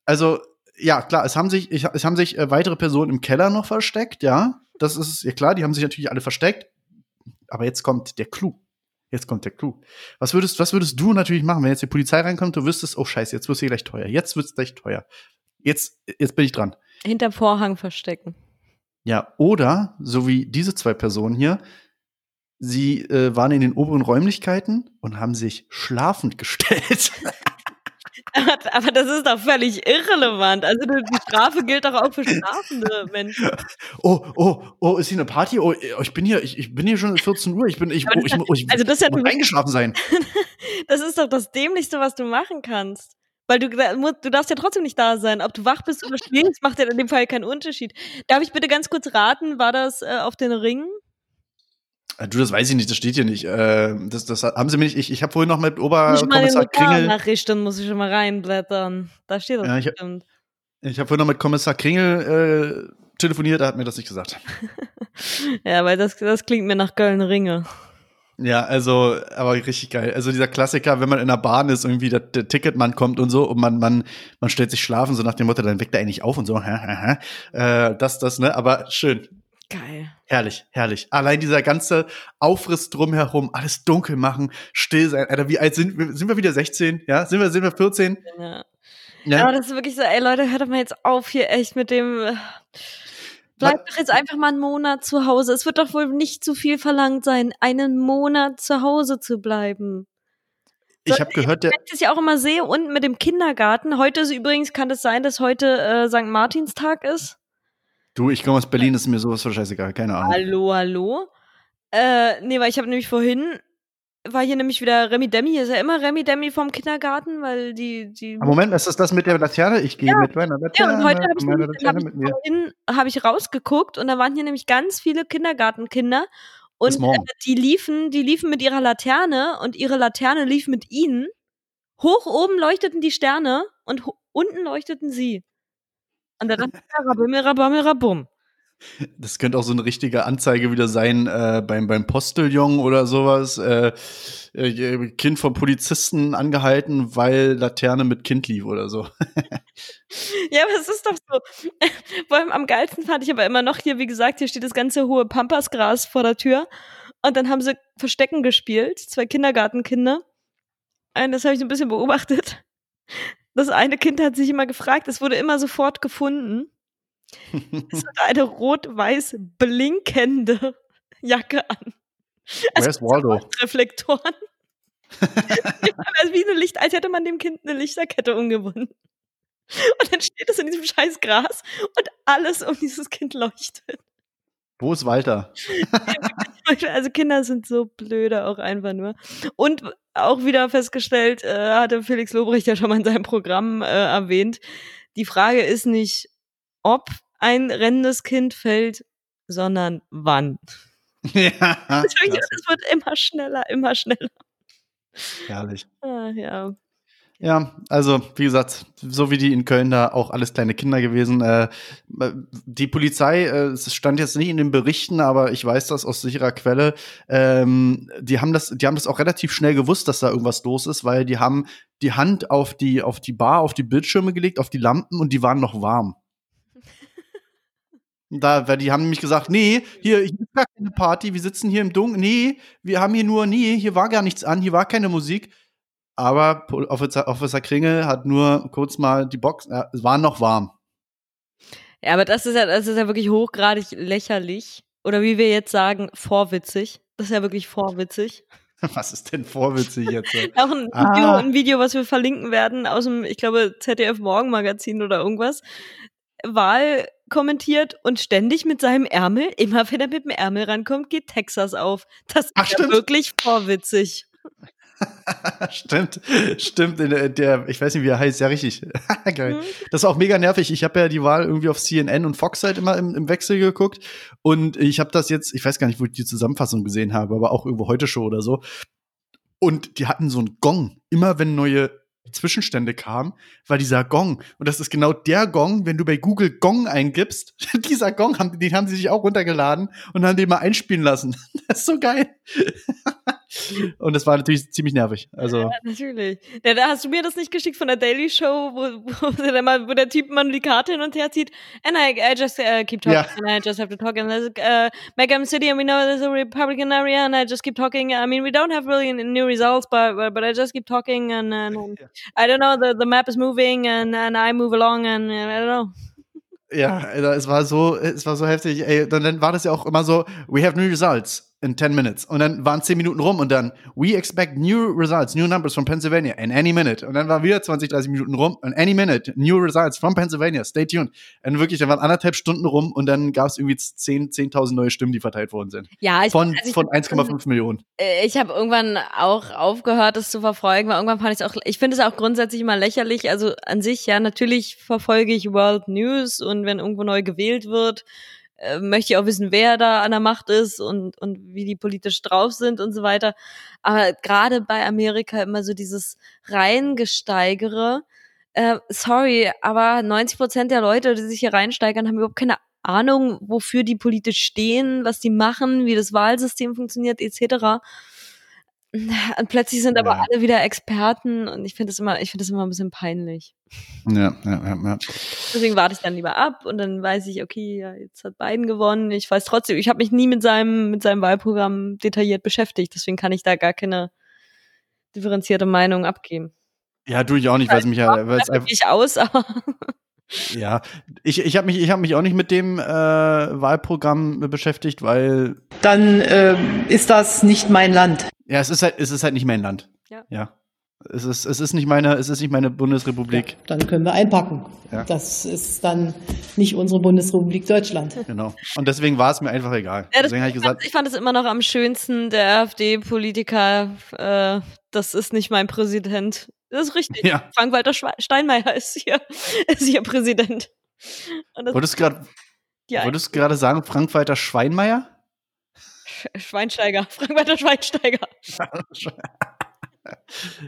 also ja, klar, es haben sich, ich, es haben sich äh, weitere Personen im Keller noch versteckt, ja. Das ist ja klar, die haben sich natürlich alle versteckt. Aber jetzt kommt der Clou. Jetzt kommt der Clou. Was würdest, was würdest du natürlich machen, wenn jetzt die Polizei reinkommt, du wüsstest, oh scheiße, jetzt wird's hier gleich teuer. Jetzt wird's gleich teuer. Jetzt, jetzt bin ich dran. Hinter Vorhang verstecken. Ja, oder, so wie diese zwei Personen hier, sie äh, waren in den oberen Räumlichkeiten und haben sich schlafend gestellt. Aber das ist doch völlig irrelevant. Also die Strafe gilt doch auch für schlafende Menschen. Oh, oh, oh, ist hier eine Party? Oh, ich bin hier, ich, ich bin hier schon 14 Uhr. Ich bin, ich, oh, ich, oh, ich, also das ist ja muss eingeschlafen sein. das ist doch das Dämlichste, was du machen kannst. Weil du, du darfst ja trotzdem nicht da sein. Ob du wach bist oder schläfst, macht ja in dem Fall keinen Unterschied. Darf ich bitte ganz kurz raten, war das äh, auf den Ringen? Äh, du, das weiß ich nicht, das steht hier nicht. Äh, das, das haben sie mir nicht. Ich, ich habe vorhin noch mit Oberkommissar Kringel. Nachrichten muss ich schon mal reinblättern. Da steht das ja, ich, bestimmt. Ich habe vorhin noch mit Kommissar Kringel äh, telefoniert, er hat mir das nicht gesagt. ja, weil das, das klingt mir nach Köln-Ringe. Ja, also, aber richtig geil. Also dieser Klassiker, wenn man in der Bahn ist, irgendwie der, der Ticketmann kommt und so und man, man, man stellt sich schlafen, so nach dem Motto, dann weckt er eigentlich auf und so. äh, das, das, ne? Aber schön. Geil. Herrlich, herrlich. Allein dieser ganze Aufriss drumherum, alles dunkel machen, still sein. Alter, wie alt sind wir? Sind wir wieder 16? Ja? Sind wir, sind wir 14? Ja. Ja, ja das ist wirklich so, ey Leute, hört doch mal jetzt auf hier echt mit dem. Äh, bleibt doch jetzt einfach mal einen Monat zu Hause. Es wird doch wohl nicht zu viel verlangt sein, einen Monat zu Hause zu bleiben. Ich habe gehört, der. Ich das ja auch immer sehe, unten mit dem Kindergarten. Heute ist übrigens, kann es das sein, dass heute äh, St. Martinstag ist? Du, ich komme aus Berlin, ist mir sowas von scheißegal, keine Ahnung. Hallo, hallo. Äh, nee, weil ich habe nämlich vorhin war hier nämlich wieder Remi Demi. Ist ja immer Remi Demi vom Kindergarten, weil die. die Moment, ist das das mit der Laterne? Ich gehe ja. mit meiner Laterne. Ja, und heute habe ich, nämlich, hab ich vorhin hab ich rausgeguckt und da waren hier nämlich ganz viele Kindergartenkinder. Und äh, die liefen, die liefen mit ihrer Laterne und ihre Laterne lief mit ihnen. Hoch oben leuchteten die Sterne und unten leuchteten sie. Und dann rabum, Das könnte auch so eine richtige Anzeige wieder sein äh, beim, beim Postillon oder sowas. Äh, äh, kind von Polizisten angehalten, weil Laterne mit Kind lief oder so. ja, aber es ist doch so. Vor allem am geilsten fand ich aber immer noch hier, wie gesagt, hier steht das ganze hohe Pampasgras vor der Tür. Und dann haben sie Verstecken gespielt, zwei Kindergartenkinder. Und das habe ich so ein bisschen beobachtet. Das eine Kind hat sich immer gefragt, es wurde immer sofort gefunden. es hat eine rot-weiß blinkende Jacke an. Also Where's Waldo? Reflektoren. wie eine Licht, als hätte man dem Kind eine Lichterkette umgebunden. Und dann steht es in diesem scheiß Gras und alles um dieses Kind leuchtet. Wo ist Walter? also Kinder sind so blöde auch einfach nur. Und auch wieder festgestellt, äh, hatte Felix Lobrecht ja schon mal in seinem Programm äh, erwähnt, die Frage ist nicht, ob ein rennendes Kind fällt, sondern wann. Ja, Es wird immer schneller, immer schneller. herrlich. Ah, ja. Ja, also wie gesagt, so wie die in Köln da auch alles kleine Kinder gewesen. Äh, die Polizei, äh, es stand jetzt nicht in den Berichten, aber ich weiß das aus sicherer Quelle. Ähm, die haben das, die haben das auch relativ schnell gewusst, dass da irgendwas los ist, weil die haben die Hand auf die auf die Bar, auf die Bildschirme gelegt, auf die Lampen und die waren noch warm. Da, weil die haben nämlich gesagt, nee, hier, hier ist gar keine Party, wir sitzen hier im Dunkeln, nee, wir haben hier nur, nee, hier war gar nichts an, hier war keine Musik. Aber Officer, Officer Kringel hat nur kurz mal die Box, äh, es war noch warm. Ja, aber das ist ja, das ist ja wirklich hochgradig lächerlich. Oder wie wir jetzt sagen, vorwitzig. Das ist ja wirklich vorwitzig. Was ist denn vorwitzig jetzt? Auch ein Ah. Video, ein Video, was wir verlinken werden aus dem, ich glaube, ZDF Morgenmagazin oder irgendwas. Wahl kommentiert und ständig mit seinem Ärmel, immer wenn er mit dem Ärmel rankommt, geht Texas auf. Das ist Ach, ja wirklich vorwitzig. stimmt, stimmt. Der, der, ich weiß nicht, wie er heißt, ja richtig. Geil. Mhm. Das ist auch mega nervig. Ich habe ja die Wahl irgendwie auf CNN und Fox halt immer im, im Wechsel geguckt. Und ich habe das jetzt, ich weiß gar nicht, wo ich die Zusammenfassung gesehen habe, aber auch irgendwo heute Show oder so. Und die hatten so einen Gong. Immer wenn neue Zwischenstände kamen, war dieser Gong. Und das ist genau der Gong, wenn du bei Google Gong eingibst. dieser Gong, haben, den haben sie sich auch runtergeladen und haben den mal einspielen lassen. Das ist so geil. Und das war natürlich ziemlich nervig. Also. Ja, natürlich. Ja, da hast du mir das nicht geschickt von der Daily Show, wo, wo, der, mal, wo der Typ mal die Karte hin und her zieht. And I, I just uh, keep talking Ja. and I just have to talk. And there's uh, Megam City and we know there's a Republican area and I just keep talking. I mean, we don't have really new results, but but, but I just keep talking and, and, and I don't know, the, the map is moving and, and I move along and I don't know. Ja, es war so, es war so heftig. Ey, dann, dann war das ja auch immer so, we have new results in 10 minutes. Und dann waren 10 Minuten rum und dann, we expect new results, new numbers from Pennsylvania in any minute. Und dann war wieder 20, 30 Minuten rum und any minute, new results from Pennsylvania, stay tuned. Und wirklich, dann waren anderthalb Stunden rum und dann gab es irgendwie 10 10.000 neue Stimmen, die verteilt worden sind. Ja, ich, Von, also von 1,5 Millionen. äh, ich habe irgendwann auch aufgehört, das zu verfolgen, weil irgendwann fand ich es auch, ich finde es auch grundsätzlich immer lächerlich. Also an sich, ja, natürlich verfolge ich World News und wenn irgendwo neu gewählt wird, äh, möchte ich auch wissen, wer da an der Macht ist und, und wie die politisch drauf sind und so weiter. Aber gerade bei Amerika immer so dieses Reingesteigere, äh, sorry, aber 90 Prozent der Leute, die sich hier reinsteigern, haben überhaupt keine Ahnung, wofür die politisch stehen, was die machen, wie das Wahlsystem funktioniert, etc. Und plötzlich sind aber Ja. alle wieder Experten und ich finde das immer, ich finde das immer ein bisschen peinlich. Ja, ja, ja, ja. Deswegen warte ich dann lieber ab und dann weiß ich, okay, ja, jetzt hat Biden gewonnen. Ich weiß trotzdem, ich habe mich nie mit seinem mit seinem Wahlprogramm detailliert beschäftigt, deswegen kann ich da gar keine differenzierte Meinung abgeben. Ja, tu ich auch nicht, weil es mich ja, weil es einfach, Ich aus, aber ja, ich, ich habe mich, ich habe mich auch nicht mit dem äh, Wahlprogramm beschäftigt, weil dann ähm, ist das nicht mein Land. Ja, es ist halt, es ist halt nicht mein Land. Ja. Ja. Es ist, es ist nicht meine, es ist nicht meine Bundesrepublik. Dann können wir einpacken. Ja. Das ist dann nicht unsere Bundesrepublik Deutschland. Genau. Und deswegen war es mir einfach egal. Ja, deswegen habe ich gesagt, ich fand es immer noch am schönsten, der AfD-Politiker, äh, das ist nicht mein Präsident. Das ist richtig. Ja. Frank-Walter Steinmeier ist hier, ist hier Präsident. Wolltest du gerade, ja, wolltest du gerade sagen, Frank-Walter Schweinmeier? Sch- Schweinsteiger. Frank-Walter Schweinsteiger.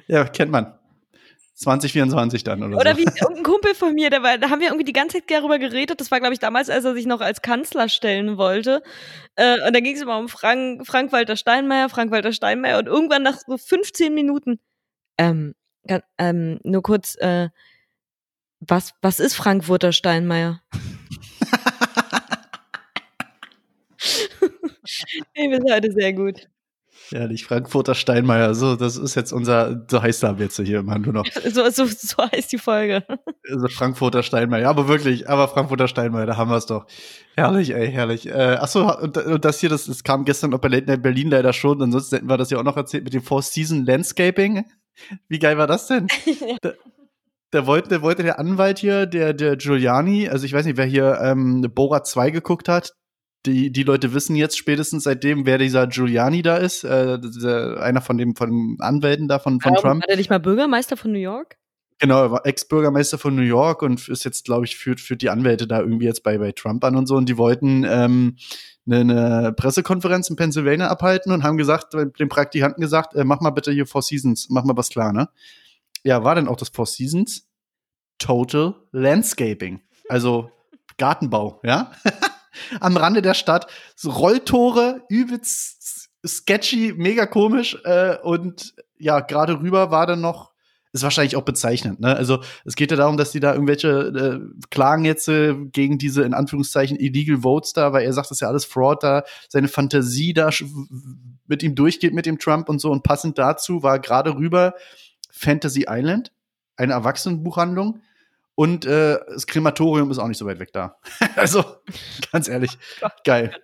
ja, kennt man. 2024 dann oder, Oder so. wie irgendein Kumpel von mir, der war, da haben wir irgendwie die ganze Zeit darüber geredet. Das war, glaube ich, damals, als er sich noch als Kanzler stellen wollte. Äh, und da ging es immer um Frank, Frank-Walter Steinmeier, Frank-Walter Steinmeier. Und irgendwann nach so 15 Minuten, ähm, ga- ähm, nur kurz, äh, was, was ist Frankfurter Steinmeier? nee, wir sind heute sehr gut. Ehrlich, Frankfurter Steinmeier. So, das ist jetzt unser, so heißt er jetzt hier immer nur noch. So, so, so heißt die Folge. Also Frankfurter Steinmeier. Ja, aber wirklich, aber Frankfurter Steinmeier, da haben wir es doch. Herrlich, ey, herrlich. Äh, achso, und, und das hier, das, das kam gestern auch bei Late Night Berlin leider schon. Ansonsten hätten wir das ja auch noch erzählt mit dem Four Season Landscaping. Wie geil war das denn? Da, der wollte, der wollte der Anwalt hier, der, der Giuliani, also ich weiß nicht, wer hier ähm, Borat 2 geguckt hat, die, die Leute wissen jetzt spätestens seitdem, wer dieser Giuliani da ist, äh, dieser, einer von dem von den Anwälten da von, von Warum Trump. War der nicht mal Bürgermeister von New York? Genau, er war Ex-Bürgermeister von New York und ist jetzt, glaube ich, führt, führt die Anwälte da irgendwie jetzt bei, bei Trump an und so. Und die wollten ähm, eine, eine Pressekonferenz in Pennsylvania abhalten und haben gesagt, dem Praktikanten gesagt, äh, mach mal bitte hier Four Seasons, mach mal was klar, ne? Ja, war denn auch das Four Seasons? Total Landscaping. Also Gartenbau, ja? Am Rande der Stadt. So Rolltore, übelst sketchy, mega komisch. Äh, und ja, gerade rüber war dann noch ist wahrscheinlich auch bezeichnend. Ne? Also es geht ja darum, dass die da irgendwelche äh, Klagen jetzt äh, gegen diese in Anführungszeichen illegal Votes da, weil er sagt, das ist ja alles Fraud da, seine Fantasie da mit ihm durchgeht mit dem Trump und so. Und passend dazu war gerade rüber Fantasy Island, eine Erwachsenenbuchhandlung. Und äh, das Krematorium ist auch nicht so weit weg da. also, ganz ehrlich, geil.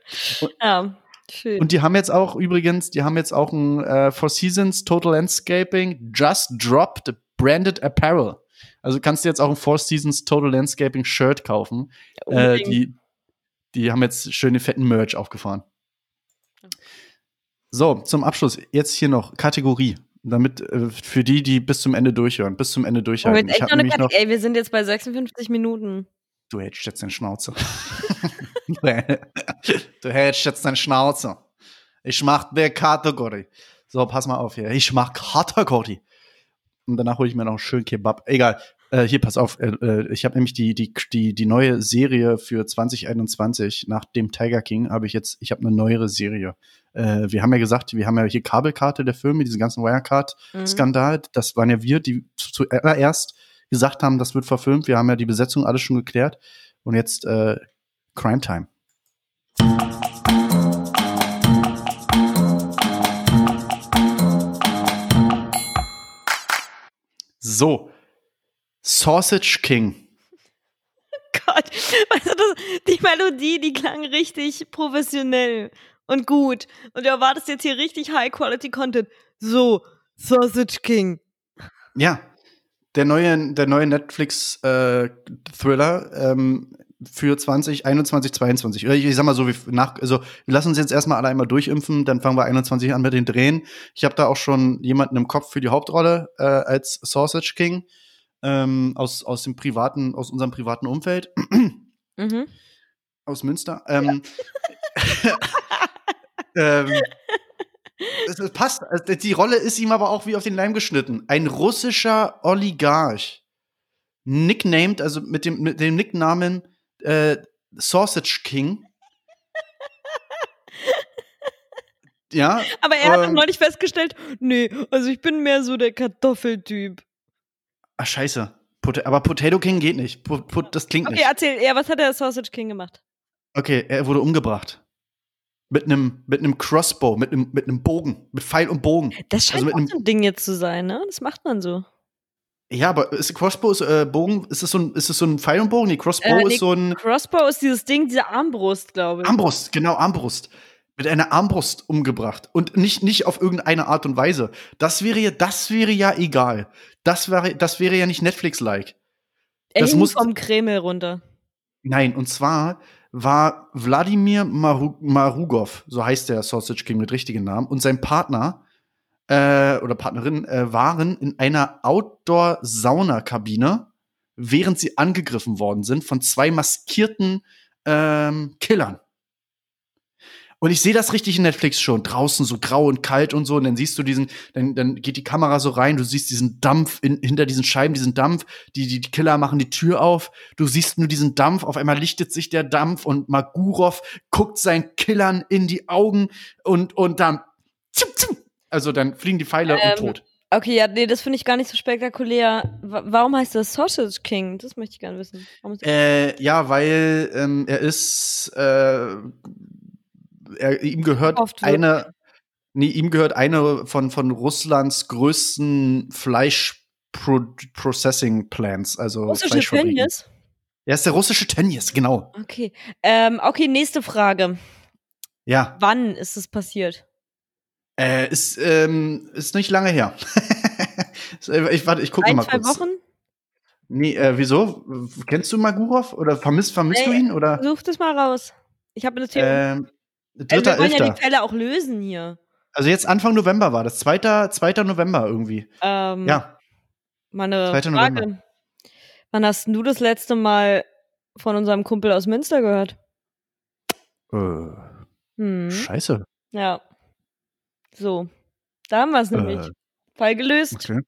Ja, schön. Und die haben jetzt auch übrigens, die haben jetzt auch ein äh, Four Seasons Total Landscaping Just Dropped Branded Apparel. Also kannst du jetzt auch ein Four Seasons Total Landscaping Shirt kaufen. Äh, Unbedingt. die, die haben jetzt schöne fetten Merch aufgefahren. So, zum Abschluss jetzt hier noch Kategorie, damit äh, für die, die bis zum Ende durchhören, bis zum Ende durchhalten. jetzt echt hab noch eine Kategorie. Ey, wir sind jetzt bei 56 Minuten. Du hältst jetzt deine Schnauze. du hältst jetzt deine Schnauze. Ich mach der Kategorie. So, pass mal auf hier. Ich mach Kategorie. Und danach hole ich mir noch einen schönen Kebab. Egal. Äh, hier, pass auf. Äh, äh, ich habe nämlich die, die, die, die neue Serie für 2021. Nach dem Tiger King habe ich jetzt, ich habe eine neuere Serie. Äh, wir haben ja gesagt, wir haben ja hier Kabelkarte der Filme, diesen ganzen Wirecard-Skandal. Das waren ja wir, die zu- zuerst gesagt haben, das wird verfilmt. Wir haben ja die Besetzung alles schon geklärt. Und jetzt äh, Crime Time. So. Sausage King. Gott, weißt du, das, die Melodie, die klang richtig professionell und gut. Und du erwartest jetzt hier richtig High-Quality-Content. So, Sausage King. Ja. Der neue, der neue Netflix-Thriller ähm, für 2021, 22. Oder ich, ich sag mal so, wie nach, also wir lassen uns jetzt erstmal alle einmal durchimpfen, dann fangen wir 21 an mit den Drehen. Ich habe da auch schon jemanden im Kopf für die Hauptrolle äh, als Sausage King ähm, aus, aus dem privaten, aus unserem privaten Umfeld. Mhm. aus Münster. Ähm, ähm, es, es passt. Also Die Rolle ist ihm aber auch wie auf den Leim geschnitten. Ein russischer Oligarch. Nicknamed, also mit dem, mit dem Nicknamen äh, Sausage King. ja, Aber er hat Ähm. neulich festgestellt, nee, also ich bin mehr so der Kartoffeltyp. Ach scheiße. Pot aber Potato King geht nicht. Po po das klingt Okay, nicht. erzähl, ja, was hat der Sausage King gemacht? Okay, er wurde umgebracht. Mit einem mit einem Crossbow, mit einem mit einem Bogen, mit Pfeil und Bogen. Das scheint Also mit auch einem- so ein Ding jetzt zu sein, ne? Das macht man so. Ja, aber ist Crossbow ist, äh, Bogen, ist es so ein ist es so ein Pfeil und Bogen? Nee, Crossbow Äh, nee, ist so ein Crossbow ist dieses Ding, diese Armbrust, glaube ich. Armbrust, genau Armbrust. Mit einer Armbrust umgebracht und nicht nicht auf irgendeine Art und Weise. Das wäre ja das wäre ja egal. Das wäre das wäre ja nicht Netflix like. er das muss- vom Kreml runter. Nein, und zwar war Wladimir Maru Marugov, so heißt der Sausage King mit richtigen Namen, und sein Partner äh, oder Partnerin äh, waren in einer Outdoor-Saunakabine, während sie angegriffen worden sind von zwei maskierten ähm, Killern. Und ich sehe das richtig in Netflix schon. Draußen so grau und kalt und so. Und dann siehst du diesen, dann, dann geht die Kamera so rein, du siehst diesen Dampf in, hinter diesen Scheiben, diesen Dampf. Die, die, die Killer machen die Tür auf. Du siehst nur diesen Dampf. Auf einmal lichtet sich der Dampf und Magurov guckt seinen Killern in die Augen und, und dann, also dann fliegen die Pfeile Ähm, und tot. Okay, ja, nee, das finde ich gar nicht so spektakulär. Wa- warum heißt das Sausage King? Das möchte ich gerne wissen. Äh, ja, weil ähm, er ist, äh, er, ihm gehört eine, nee, ihm gehört eine von, von Russlands größten Fleisch-Processing Plants, also russische. Tönnies? Er ist der russische Tönnies, genau. Okay. Ähm, okay, nächste Frage. Ja, Wann ist es passiert? äh, ist, ähm, ist nicht lange her. ich warte, ich gucke Ein, mal zwei kurz. Wochen? Nee, äh, wieso? Kennst du Magurov oder vermisst, vermisst du Nee, ihn? Oder? Such das mal raus. Ich habe eine Theorie. Ähm, also dritter, wir wollen ja die Fälle auch lösen hier. Also jetzt Anfang November war das. Zweiter, zweiter November irgendwie. Ähm, Ja. Meine 2. Frage. November. Wann hast du das letzte Mal von unserem Kumpel aus Münster gehört? Äh, Hm. Scheiße. Ja. So. Da haben wir es nämlich. Äh, Fall gelöst. okay.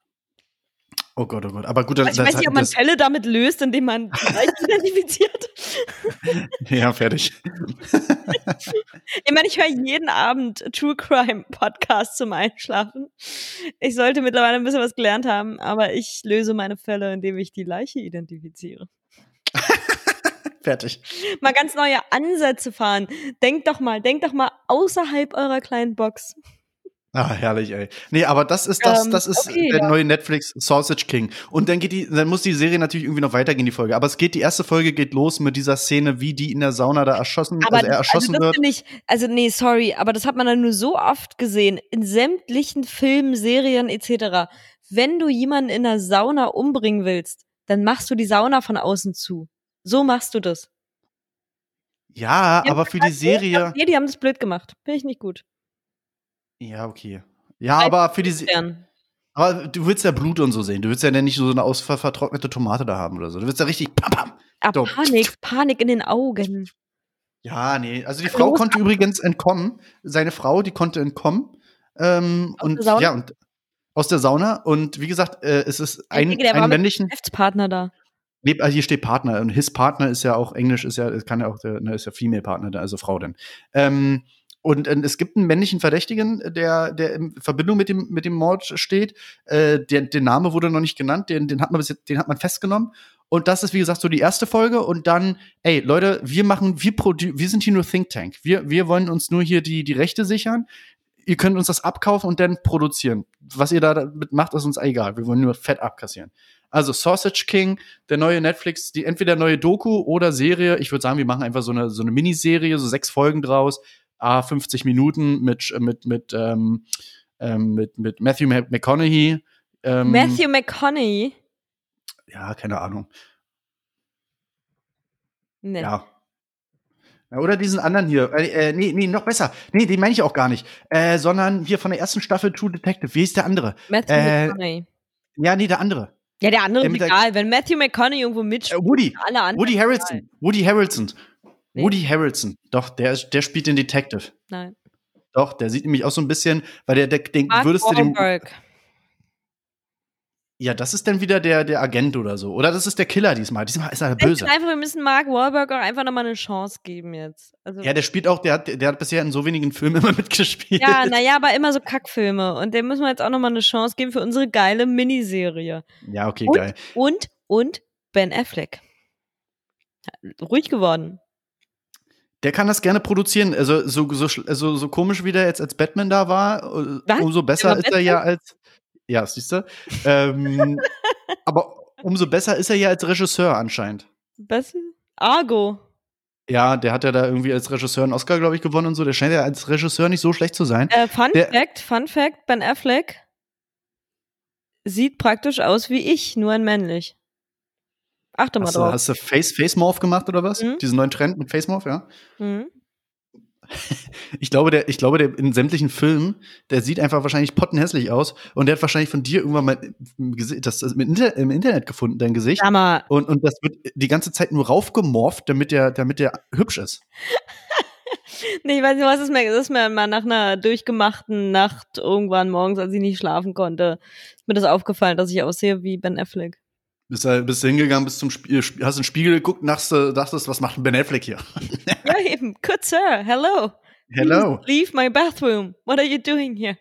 Oh Gott, oh Gott. Aber gut, das, ich weiß nicht, ob man Fälle damit löst, indem man identifiziert. Ja, fertig. Ich meine, ich höre jeden Abend True Crime Podcast zum Einschlafen. Ich sollte mittlerweile ein bisschen was gelernt haben, aber ich löse meine Fälle, indem ich die Leiche identifiziere. fertig. Mal ganz neue Ansätze fahren. Denkt doch mal, denkt doch mal außerhalb eurer kleinen Box. Ah, herrlich, ey. Nee, aber das ist das, Ähm, das ist okay, der ja. neue Netflix Sausage King. Und dann geht die, dann muss die Serie natürlich irgendwie noch weitergehen, die Folge. Aber es geht, die erste Folge geht los mit dieser Szene, wie die in der Sauna da erschossen, Aber also er erschossen also wird. ich, also nee, sorry, aber das hat man dann nur so oft gesehen in sämtlichen Filmen, Serien etc. Wenn du jemanden in der Sauna umbringen willst, dann machst du die Sauna von außen zu. So machst du das. Ja, Ja, aber für die Serie. Nee, die haben das blöd gemacht. Finde ich nicht gut. Ja, okay. Ja, aber für die Se Gern. Aber du willst ja Blut und so sehen. Du willst ja nicht so eine ausver vertrocknete Tomate da haben oder so. Du willst ja richtig pam, pam. Dumm. Panik, Panik in den Augen. Ja, nee. Also die Frau muss- konnte übrigens entkommen. Seine Frau, die konnte entkommen. Ähm, Aus und der Sauna? ja, und aus der Sauna. Und wie gesagt, äh, es ist ein, denke, ein männlichen. Geschäftspartner da. Nee, also hier steht Partner. Und his Partner ist ja auch Englisch, ist ja, kann ja auch, ne, ist ja Female Partner, also Frau denn. Ähm, und äh, es gibt einen männlichen Verdächtigen, der, der in Verbindung mit dem, mit dem Mord steht. Äh, der, der Name wurde noch nicht genannt, den, den, hat man bis jetzt, den hat man festgenommen. Und das ist, wie gesagt, so die erste Folge. Und dann, ey, Leute, wir machen, wir, wir sind hier nur Think Tank. Wir, wir wollen uns nur hier die, die Rechte sichern. Ihr könnt uns das abkaufen und dann produzieren. Was ihr da damit macht, ist uns egal. Wir wollen nur Fett abkassieren. Also Sausage King, der neue Netflix, die entweder neue Doku oder Serie. Ich würde sagen, wir machen einfach so eine, so eine Miniserie, so sechs Folgen draus. A, 50 Minuten mit, mit, mit, ähm, ähm, mit, mit Matthew Mc- McConaughey. Ähm, Matthew McConaughey. Ja, keine Ahnung. Nee. Ja. Oder diesen anderen hier. Äh, äh, nee, nee, noch besser. Nee, den meine ich auch gar nicht. Äh, sondern hier von der ersten Staffel True Detective. Wie ist der andere? Matthew Äh, McConaughey. Ja, nee, der andere. Ja, der andere der ist egal. Wenn Matthew McConaughey irgendwo mitspielt, Woody. alle anderen. Woody Harrelson. Woody Harrelson. Nee. Woody Harrelson. Doch, der, der spielt den Detective. Nein. Doch, der sieht nämlich auch so ein bisschen, weil der, der den Mark würdest du dem. Wahlberg. Ja, das ist dann wieder der, der Agent oder so. Oder das ist der Killer diesmal. Diesmal ist er böse. einfach, wir müssen Mark Wahlberg auch einfach nochmal eine Chance geben jetzt. Also, Ja, der spielt auch, der hat, der hat bisher in so wenigen Filmen immer mitgespielt. ja, naja, aber immer so Kackfilme. Und dem müssen wir jetzt auch nochmal eine Chance geben für unsere geile Miniserie. Ja, okay, Und? geil. Und, und Ben Affleck. Ruhig geworden. Der kann das gerne produzieren. Also so, so, so, so komisch wie der jetzt als Batman da war, äh, Was? umso besser ist er ja als. Ja, siehst du. Ähm, aber umso besser ist er ja als Regisseur anscheinend. Besser? Argo. Ja, der hat ja da irgendwie als Regisseur einen Oscar, glaube ich, gewonnen und so. Der scheint ja als Regisseur nicht so schlecht zu sein. Äh, Fun Der- Fact, Fun Fact, Ben Affleck sieht praktisch aus wie ich, nur ein männlich. Achte mal Hast du, drauf. hast du Face, Face Morph gemacht oder was? Mhm. Diesen neuen Trend mit Face Morph, ja? Mhm. Ich glaube, der, ich glaube, der in sämtlichen Filmen, der sieht einfach wahrscheinlich pottenhässlich aus und der hat wahrscheinlich von dir irgendwann mal im, Gesi- das, das im, Inter im Internet gefunden, dein Gesicht. Mal, Und, und das wird die ganze Zeit nur raufgemorpht, damit der, damit der hübsch ist. nee, ich weiß nicht, was ist mir, das ist mir mal nach einer durchgemachten Nacht irgendwann morgens, als ich nicht schlafen konnte, ist mir das aufgefallen, dass ich aussehe wie Ben Affleck. Bist du, bist du hingegangen, bist zum Spiel, hast in den Spiegel geguckt, dachtest, dachtest was macht Ben Affleck hier? ja, eben. Good sir, hello. Hello. Please leave my bathroom. What are you doing here?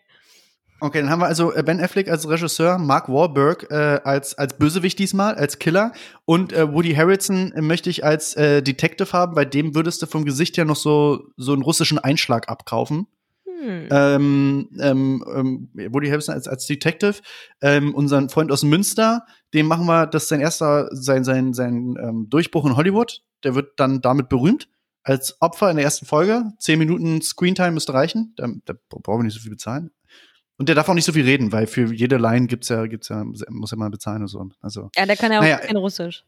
Okay, dann haben wir also äh, Ben Affleck als Regisseur, Mark Wahlberg äh, als, als Bösewicht diesmal, als Killer und äh, Woody Harrelson äh, möchte ich als äh, Detective haben, bei dem würdest du vom Gesicht her noch so, so einen russischen Einschlag abkaufen. Hm. Ähm, ähm, ähm, Woody Harrelson als, als Detective, ähm, unseren Freund aus Münster, dem machen wir, das ist sein erster, sein, sein, sein ähm, Durchbruch in Hollywood. Der wird dann damit berühmt. Als Opfer in der ersten Folge. Zehn Minuten Screentime müsste reichen. Da, da brauchen wir nicht so viel bezahlen. Und der darf auch nicht so viel reden, weil für jede Line gibt's ja, gibt's ja, muss er mal bezahlen und so. Also. Ja, der kann ja auch Naja, kein Russisch.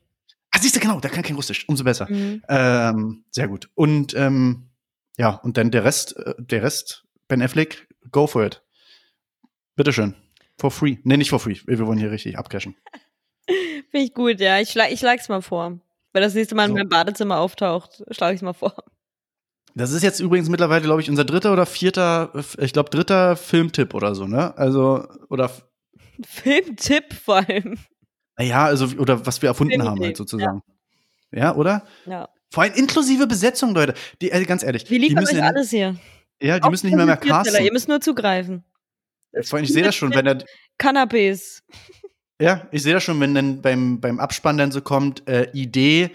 Ah, siehst du, genau, der kann kein Russisch. Umso besser. Mhm. Ähm, sehr gut. Und ähm, ja, und dann der Rest, äh, der Rest, Ben Affleck, go for it. Bitteschön. For free. Nee, nicht for free. Wir wollen hier richtig abcashen. Finde ich gut, ja. Ich, schlag, ich schlag's mal vor. Wenn das nächste Mal in So. meinem Badezimmer auftaucht, schlage ich mal vor. Das ist jetzt übrigens mittlerweile, glaube ich, unser dritter oder vierter, ich glaube, dritter Filmtipp oder so, ne? Also, oder, Filmtipp vor allem. naja, also, oder was wir erfunden haben, Filmidee, halt sozusagen. Ja, oder? Ja. Vor allem inklusive Besetzung, Leute. Die, äh, ganz ehrlich, Wir die liefern müssen, euch ja, alles hier. Ja, die Auch müssen nicht mehr mehr Präsentierteller, Ihr casten. müsst nur zugreifen. Vor allem, ich sehe das schon, wenn er, Canapés. Ja, ich sehe das schon, wenn dann beim, beim Abspann dann so kommt, äh, Idee,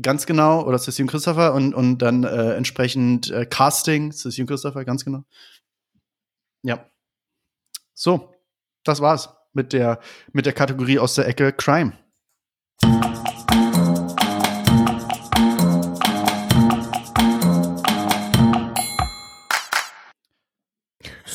ganz genau, oder Cecile Christopher und, und dann äh, entsprechend äh, Casting, Cecile Christopher, ganz genau. Ja. So, das war's mit der, mit der Kategorie aus der Ecke Crime.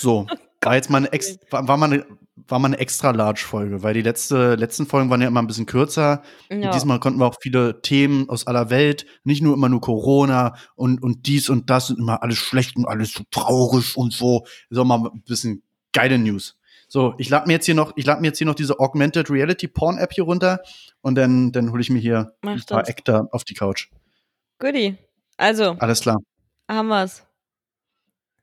So, war jetzt mal eine, ex war, mal eine, war mal eine extra large Folge, weil die letzte, letzten Folgen waren ja immer ein bisschen kürzer. Ja. Diesmal konnten wir auch viele Themen aus aller Welt, nicht nur immer nur Corona und, und dies und das und immer alles schlecht und alles so traurig und so. So mal ein bisschen geile News. So, ich lade mir jetzt hier noch, ich lade mir jetzt hier noch diese Augmented Reality Porn App hier runter und dann, dann hole ich mir hier Mach ein paar. Ektar auf die Couch. Goodie. Also, Alles klar, haben wir's.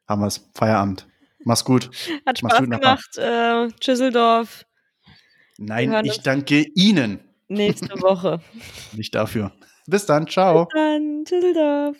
haben wir's. Feierabend. Mach's gut. Hat Spaß gut, gemacht. Äh, Tschüsseldorf. Nein, ich danke Ihnen. Nächste Woche. Nicht dafür. Bis dann. Ciao. Dann Tschüsseldorf.